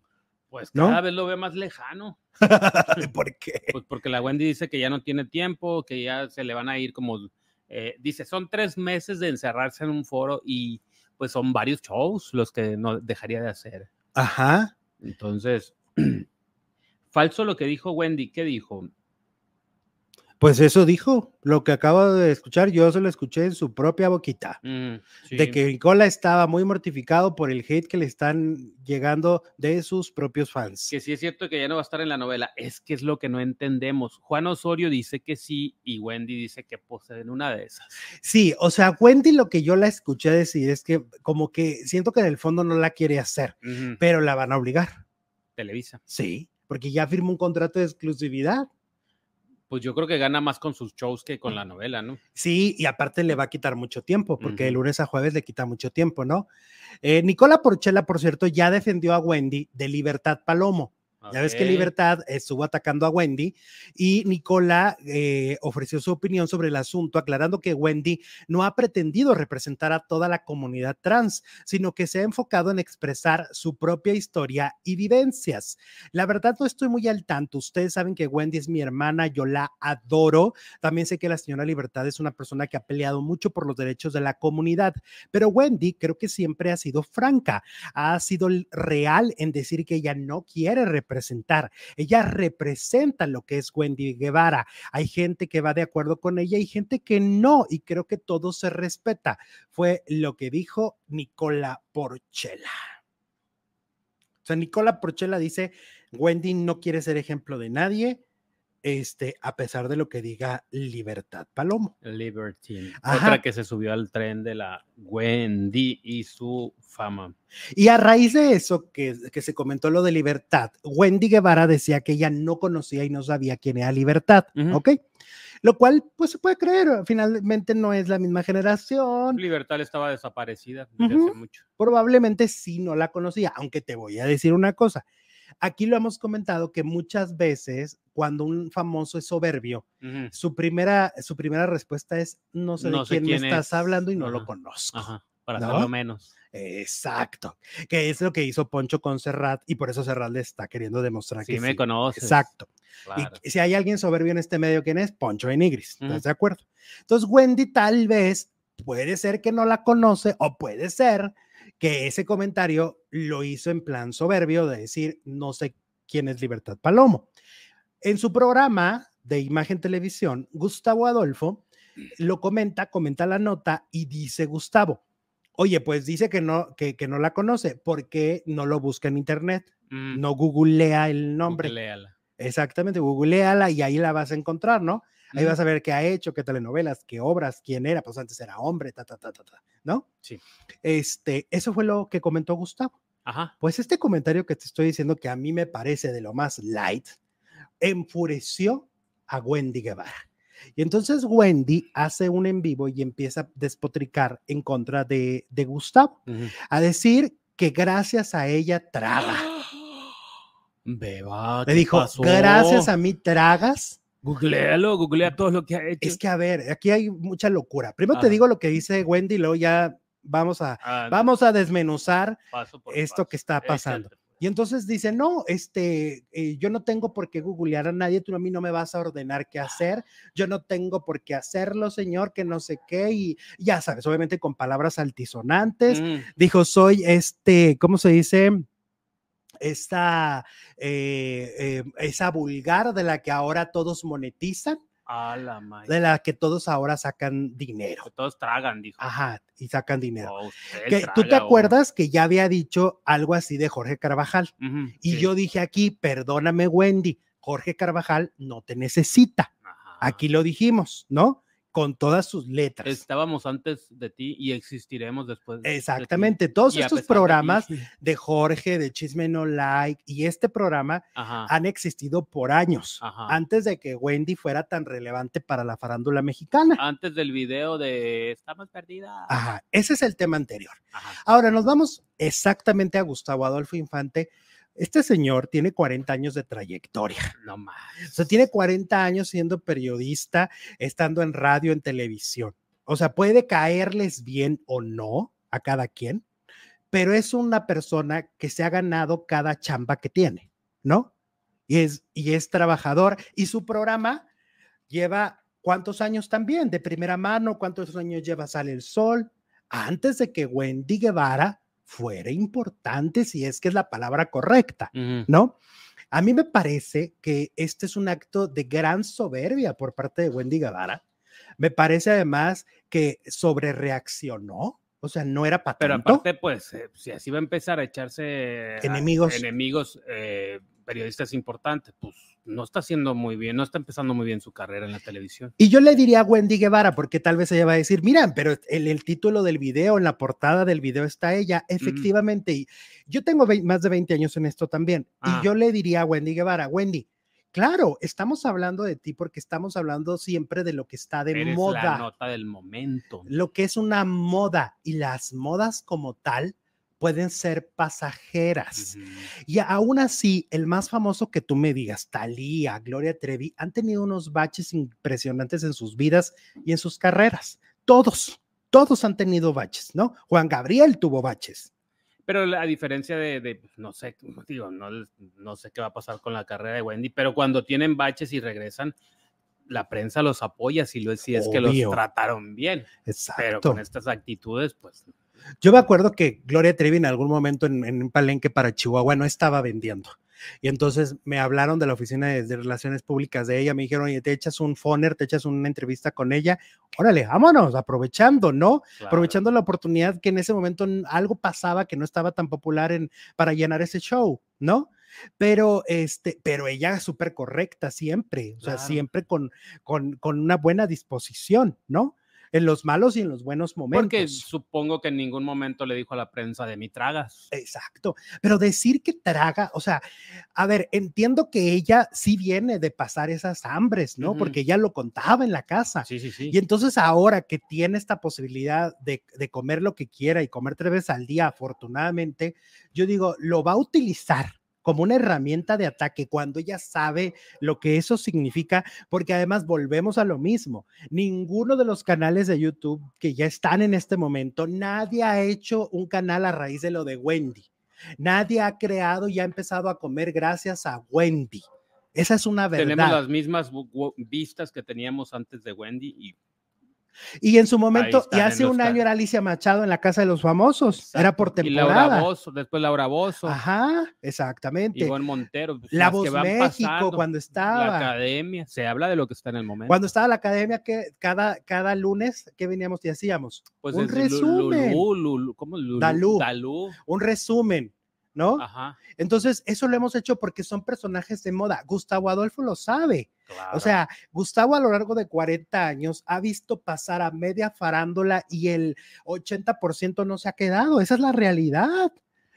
Pues ¿no? cada vez lo ve más lejano. ¿Por qué? Pues porque la Wendy dice que ya no tiene tiempo, que ya se le van a ir como, eh, dice, son tres meses de encerrarse en un foro y pues son varios shows los que no dejaría de hacer. Ajá. Entonces, falso lo que dijo Wendy, ¿qué dijo? Pues eso dijo, lo que acabo de escuchar, yo se lo escuché en su propia boquita, Mm, sí. de que Nicola estaba muy mortificado por el hate que le están llegando de sus propios fans. Que sí es cierto que ya no va a estar en la novela. Es que es lo que no entendemos. Juan Osorio dice que sí y Wendy dice que poseen una de esas. Sí, o sea, Wendy lo que yo la escuché decir es que como que siento que en el fondo no la quiere hacer, pero la van a obligar. Televisa. Sí, porque ya firmó un contrato de exclusividad. Pues yo creo que gana más con sus shows que con la novela, ¿no? Sí, y aparte le va a quitar mucho tiempo, porque de Ujú. lunes a jueves le quita mucho tiempo, ¿no? Eh, Nicola Porchela, por cierto, ya defendió a Wendy de Libertad Palomo. Ya ves que. Libertad estuvo atacando a Wendy y Nicola eh, ofreció su opinión sobre el asunto, aclarando que Wendy no ha pretendido representar a toda la comunidad trans, sino que se ha enfocado en expresar su propia historia y vivencias. La verdad no estoy muy al tanto. Ustedes saben que Wendy es mi hermana, yo la adoro. También sé que la señora Libertad es una persona que ha peleado mucho por los derechos de la comunidad, pero Wendy creo que siempre ha sido franca, ha sido real en decir que ella no quiere representar. Ella representa lo que es Wendy Guevara. Hay gente que va de acuerdo con ella y gente que no, y creo que todo se respeta. Fue lo que dijo Nicola Porchela. O sea, Nicola Porchela dice, Wendy no quiere ser ejemplo de nadie, este, a pesar de lo que diga Libertad Palomo. Libertine. Ajá. Otra que se subió al tren de la Wendy y su fama. Y a raíz de eso que, que se comentó lo de Libertad, Wendy Guevara decía que ella no conocía y no sabía quién era Libertad, Ujú. ¿ok? Lo cual, pues se puede creer, finalmente no es la misma generación, Libertad estaba desaparecida desde hace mucho. probablemente sí no la conocía, aunque te voy a decir una cosa. Aquí lo hemos comentado que muchas veces cuando un famoso es soberbio, su primera, su primera respuesta es no sé No de sé quién, quién me estás es. hablando y no lo conozco. Ajá. Para ¿No? hacerlo menos. Exacto, que es lo que hizo Poncho con Serrat y por eso Serrat le está queriendo demostrar Sí, que me sí. conoces. Exacto. Claro. Y si hay alguien soberbio en este medio, ¿quién es? Poncho de Nigris. ¿Estás de acuerdo? Entonces, Wendy tal vez puede ser que no la conoce o puede ser que ese comentario lo hizo en plan soberbio de decir, no sé quién es Libertad Palomo. En su programa de Imagen Televisión, Gustavo Adolfo lo comenta, comenta la nota y dice Gustavo, oye, pues dice que no, que, que no la conoce, ¿por qué no lo busca en internet? Mm, No googlea el nombre. googleala. Exactamente, googleala y ahí la vas a encontrar, ¿no? Ahí vas a ver qué ha hecho, qué telenovelas, qué obras, quién era, pues antes era hombre, ta, ta, ta, ta, ta, ¿no? Sí. Este, eso fue lo que comentó Gustavo. Ajá. Pues este comentario que te estoy diciendo que a mí me parece de lo más light, enfureció a Wendy Guevara. Y entonces Wendy hace un en vivo y empieza a despotricar en contra de, de Gustavo, Ujú. a decir que gracias a ella traga. Beba. Le ¿qué dijo, pasó? gracias a mí tragas. Googlealo, googlea todo lo que ha hecho. Es que, a ver, aquí hay mucha locura. Primero te digo lo que dice Wendy, luego ya vamos a, Ah, vamos a desmenuzar. esto paso. que está pasando. Échate. Y entonces dice, no, este, eh, yo no tengo por qué googlear a nadie, tú a mí no me vas a ordenar qué hacer, yo no tengo por qué hacerlo, señor, que no sé qué, y ya sabes, obviamente con palabras altisonantes. Mm, Dijo, soy este, ¿cómo se dice? Esta, eh, eh, esa vulgar de la que ahora todos monetizan, a la madre. de la que todos ahora sacan dinero. Que todos tragan, dijo. Ajá, y sacan dinero. Oh, ¿Tú te oh. acuerdas que ya había dicho algo así de Jorge Carvajal? Y sí. yo dije aquí, perdóname Wendy, Jorge Carvajal no te necesita. Ajá. Aquí lo dijimos, ¿no? Con todas sus letras. Estábamos antes de ti y existiremos después de ti. Exactamente, todos Y estos de programas de Jorge, de Chisme No Like y este programa Ajá. han existido por años, Ajá. antes de que Wendy fuera tan relevante para la farándula mexicana. Antes del video de Estamos perdidas. Ajá, ese es el tema anterior. Ajá. Ahora nos vamos exactamente a Gustavo Adolfo Infante. Este señor tiene 40 años de trayectoria. No más. O sea, tiene 40 años siendo periodista, estando en radio, en televisión. O sea, puede caerles bien o no a cada quien, pero es una persona que se ha ganado cada chamba que tiene, ¿no? Y es, y es trabajador. Y su programa lleva cuántos años también, de primera mano, cuántos años lleva Sale el Sol, antes de que Wendy Guevara fuera importante, si es que es la palabra correcta. ¿no? A mí me parece que este es un acto de gran soberbia por parte de Wendy Guevara. Me parece además que sobre reaccionó. O sea, no era para Pero aparte, pues, eh, si así va a empezar a echarse a- Enemigos. enemigos eh, periodistas importantes, pues no está haciendo muy bien, no está empezando muy bien su carrera en la televisión. Y yo le diría a Wendy Guevara, porque tal vez ella va a decir, miran, pero el, el título del video, en la portada del video está ella, efectivamente. Y yo tengo más de 20 años en esto también. Ah. Y yo le diría a Wendy Guevara, Wendy, claro, estamos hablando de ti porque estamos hablando siempre de lo que está de Eres la moda, nota del momento. lo que es una moda. Y las modas como tal pueden ser pasajeras. Ujú. Y aún así, el más famoso que tú me digas, Talía, Gloria Trevi, han tenido unos baches impresionantes en sus vidas y en sus carreras. Todos, todos han tenido baches, ¿no? Juan Gabriel tuvo baches. Pero la- a diferencia de, de, pues, no sé, digo, no, no sé qué va a pasar con la carrera de Wendy, pero cuando tienen baches y regresan, la prensa los apoya si, lo, si es que los trataron bien. Pero Exacto. con estas actitudes, pues Yo me acuerdo que Gloria Trevi en algún momento en, en un palenque para Chihuahua no estaba vendiendo. Y entonces me hablaron de la oficina de, de relaciones públicas de ella, me dijeron, oye, te echas un foner, te echas una entrevista con ella, órale, vámonos, aprovechando, ¿no? claro. aprovechando la oportunidad que en ese momento algo pasaba que no estaba tan popular en, para llenar ese show, ¿no? Pero, este, pero ella súper correcta siempre, o sea, Claro. siempre con, con, con una buena disposición, ¿no? En los malos y en los buenos momentos. Porque supongo que en ningún momento le dijo a la prensa de mi tragas. Exacto, pero decir que traga, o sea, a ver, entiendo que ella sí viene de pasar esas hambres, ¿no? Porque ella lo contaba en la casa. Sí, sí, sí. Y entonces ahora que tiene esta posibilidad de, de comer lo que quiera y comer tres veces al día, afortunadamente, yo digo, lo va a utilizar como una herramienta de ataque cuando ella sabe lo que eso significa, porque además volvemos a lo mismo. Ninguno de los canales de YouTube que ya están en este momento, nadie ha hecho un canal a raíz de lo de Wendy. Nadie ha creado y ha empezado a comer gracias a Wendy. Esa es una verdad. Tenemos las mismas vistas que teníamos antes de Wendy y Y en su momento, y hace un año era Alicia Machado en la Casa de los Famosos. Era por y Laura temporada. Bozo, después Laura Bozo, Ajá, exactamente. Ivonne Montero. pues, La las que Voz van México pasando, cuando La estaba. academia, se habla de lo que está en el momento. Cuando estaba la academia, que cada, cada lunes, ¿qué veníamos y hacíamos? Pues un resumen. Lulú, Lulú, ¿cómo Lulú? Dalú. Dalú, Un resumen, ¿no? Ajá, Entonces, eso lo hemos hecho porque son personajes de moda. Gustavo Adolfo lo sabe. claro. O sea, Gustavo a lo largo de 40 años ha visto pasar a media farándula y el 80% no se ha quedado. Esa es la realidad.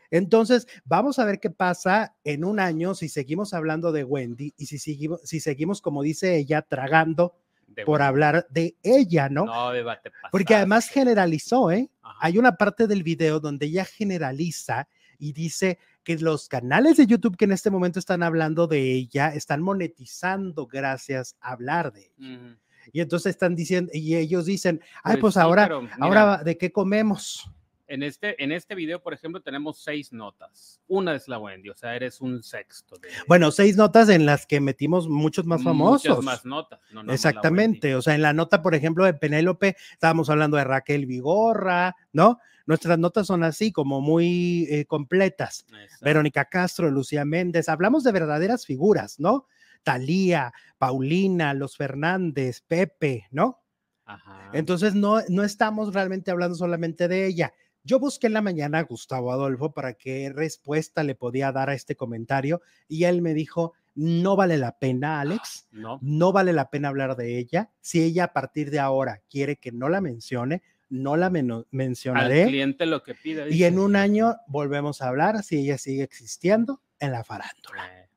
Entonces, vamos a ver qué pasa en un año si seguimos hablando de Wendy y si seguimos, si seguimos como dice ella, tragando por hablar de ella, ¿no? No, debate Porque además generalizó, ¿eh? Ajá. Hay una parte del video donde ella generaliza y dice que los canales de YouTube que en este momento están hablando de ella están monetizando gracias a hablar de ella. Y entonces están diciendo, y ellos dicen, ay, Pues pues mira, ahora, ¿de qué comemos? En este, en este video, por ejemplo, tenemos seis notas. Una es la Wendy, o sea, eres un sexto. De, Bueno, seis notas en las que metimos muchos más famosos. Muchas más notas. no la Exactamente, o sea, en la nota, por ejemplo, de Penélope, estábamos hablando de Raquel Vigorra, ¿no? Nuestras notas son así, como muy eh, completas. Exacto. Verónica Castro, Lucía Méndez, hablamos de verdaderas figuras, ¿no? Talía, Paulina, Los Fernández, Pepe, ¿no? Ajá. Entonces no, no estamos realmente hablando solamente de ella. Yo busqué en la mañana a Gustavo Adolfo para qué respuesta le podía dar a este comentario y él me dijo, no vale la pena, Alex, no, no vale la pena hablar de ella. Si ella a partir de ahora quiere que no la mencione, no la al mencionaré. cliente lo que pide. Y dice. en un año volvemos a hablar si ella sigue existiendo en la farándula. Eh,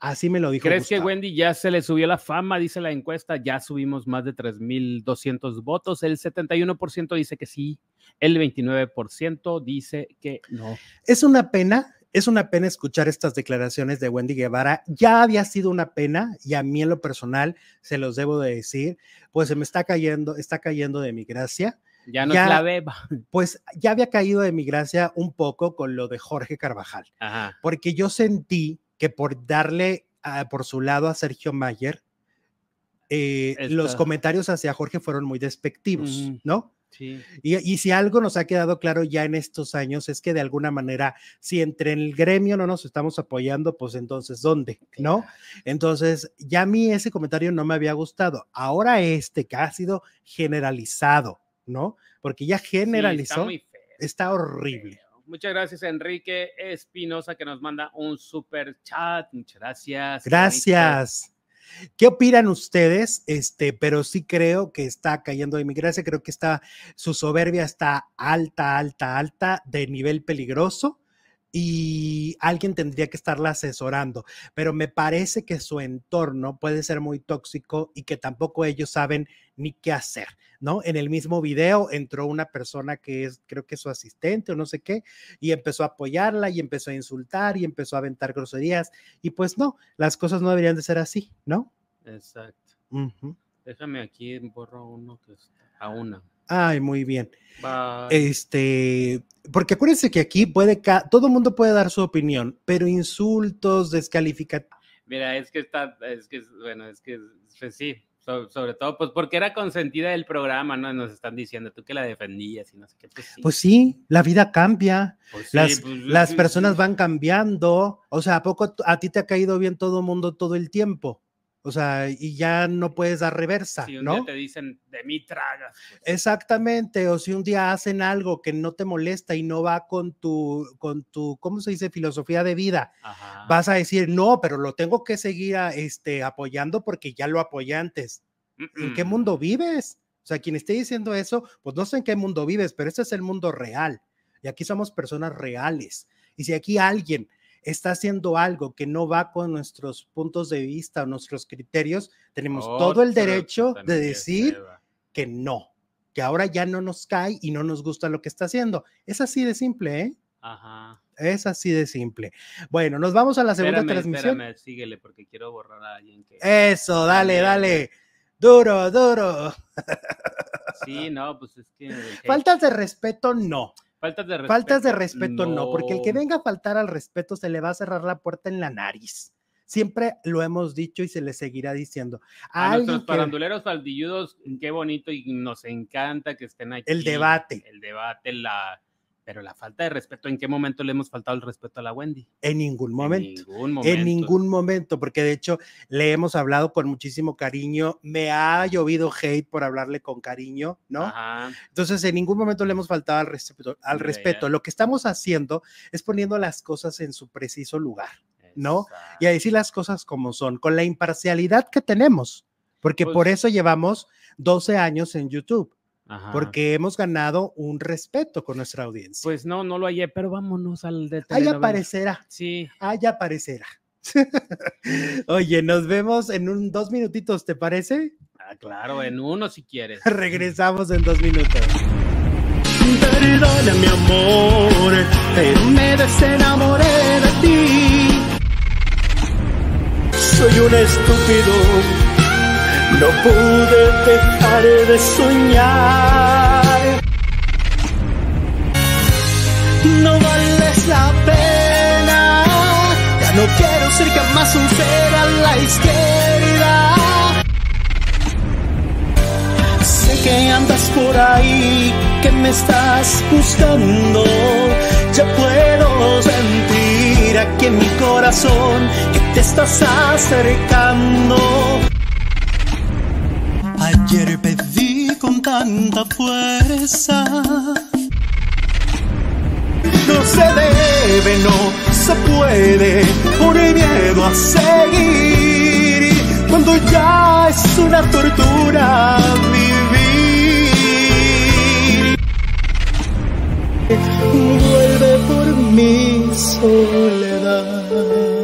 Así me lo dijo. ¿Crees que. Wendy ya se le subió la fama? Dice la encuesta, ya subimos más de 3.200 votos. El 71% dice que sí, el 29% dice que no. Es una pena, es una pena escuchar estas declaraciones de Wendy Guevara. Ya había sido una pena y a mí en lo personal se los debo de decir, pues se me está cayendo, está cayendo de mi gracia. Ya no Ya- es la beba. Pues ya había caído de mi gracia un poco con lo de Jorge Carvajal, Ajá. porque yo sentí que por darle ah, por su lado a Sergio Mayer, eh, los comentarios hacia Jorge fueron muy despectivos. ¿no? Sí. Y, y si algo nos ha quedado claro ya en estos años es que de alguna manera, si entre el gremio no nos estamos apoyando, pues entonces, ¿dónde? ¿No? Entonces, ya a mí ese comentario no me había gustado. Ahora este que ha sido generalizado, ¿no? Porque ya Sí, está generalizó, está horrible. Muchas gracias, Enrique Espinosa, que nos manda un super chat. Muchas gracias. bonito. ¿Qué opinan ustedes? Este, pero sí creo que está cayendo de mi gracia, creo que está, su soberbia está alta, alta, alta, de nivel peligroso y alguien tendría que estarla asesorando, pero me parece que su entorno puede ser muy tóxico y que tampoco ellos saben ni qué hacer, ¿no? En el mismo video entró una persona que es, creo que es su asistente o no sé qué, y empezó a apoyarla y empezó a insultar y empezó a aventar groserías y pues no, las cosas no deberían de ser así, ¿no? Exacto. Déjame aquí, borro uno que está a una. Ay, muy bien. Bye. Este, porque acuérdense que aquí puede, ca- todo el mundo puede dar su opinión, pero insultos, descalificativos. Mira, es que está, es que, bueno, es que, pues sí, so- sobre todo, pues porque era consentida del programa, ¿no? Nos están diciendo, tú que la defendías y no sé qué, pues sí. Pues sí, la vida cambia, pues sí, las, pues, las personas van cambiando. O sea, ¿a poco a ti te ha caído bien todo el mundo todo el tiempo? O sea, y ya no puedes dar reversa, Si un ¿no? día te dicen, de mí tragas. pues, Exactamente, o si un día hacen algo que no te molesta y no va con tu, con tu, ¿cómo se dice? Filosofía de vida, Ajá. vas a decir, no, pero lo tengo que seguir a- este, apoyando porque ya lo apoyé antes. ¿En qué mundo vives? O sea, quien esté diciendo eso, pues no sé en qué mundo vives, pero este es el mundo real. Y aquí somos personas reales. Y si aquí alguien está haciendo algo que no va con nuestros puntos de vista o nuestros criterios, tenemos todo el derecho de decir que no, que ahora ya no nos cae y no nos gusta lo que está haciendo. Es así de simple, ¿eh? Ajá. Es así de simple. Bueno, nos vamos a la segunda Espérame, transmisión. espérame, síguele porque quiero borrar a alguien que... Eso, dale, También. dale. Duro, duro. Sí, no, pues es que... Faltas de respeto, no. Faltas de respeto. Faltas de respeto, no. porque el que venga a faltar al respeto se le va a cerrar la puerta en la nariz. Siempre lo hemos dicho y se le seguirá diciendo. A A nuestros que- paranduleros faldilludos, qué bonito y nos encanta que estén aquí. El debate. El debate, la... Pero la falta de respeto, ¿en qué momento le hemos faltado el respeto a la Wendy? en ningún momento. En ningún momento. En ningún momento, porque de hecho le hemos hablado con muchísimo cariño. Me ha llovido hate por hablarle con cariño, ¿no? Ajá. Entonces, en ningún momento le hemos faltado al respeto. Al respeto. Lo que estamos haciendo es poniendo las cosas en su preciso lugar. ¿no? y a Exacto. decir las cosas como son, con la imparcialidad que tenemos, porque Pues- por eso llevamos 12 años en YouTube, Ajá. porque hemos ganado un respeto con nuestra audiencia. Pues no, no lo hallé, pero vámonos al de Ahí aparecerá, Sí, ahí aparecerá. Oye, nos vemos en un dos minutitos, ¿te parece? ah, claro, en uno si quieres. Regresamos en dos minutos. Perdona mi amor, pero me desenamoré de ti. Soy un estúpido, no pude dejar de soñar. No vales la pena, ya no quiero ser jamás un ser a la izquierda. Sé que andas por ahí, que me estás buscando. Ya puedo sentir aquí en mi corazón que te estás acercando. Ayer pedí con tanta fuerza. No se debe, no se puede, por miedo a seguir. Cuando ya es una tortura vivir. Vuelve por mi soledad.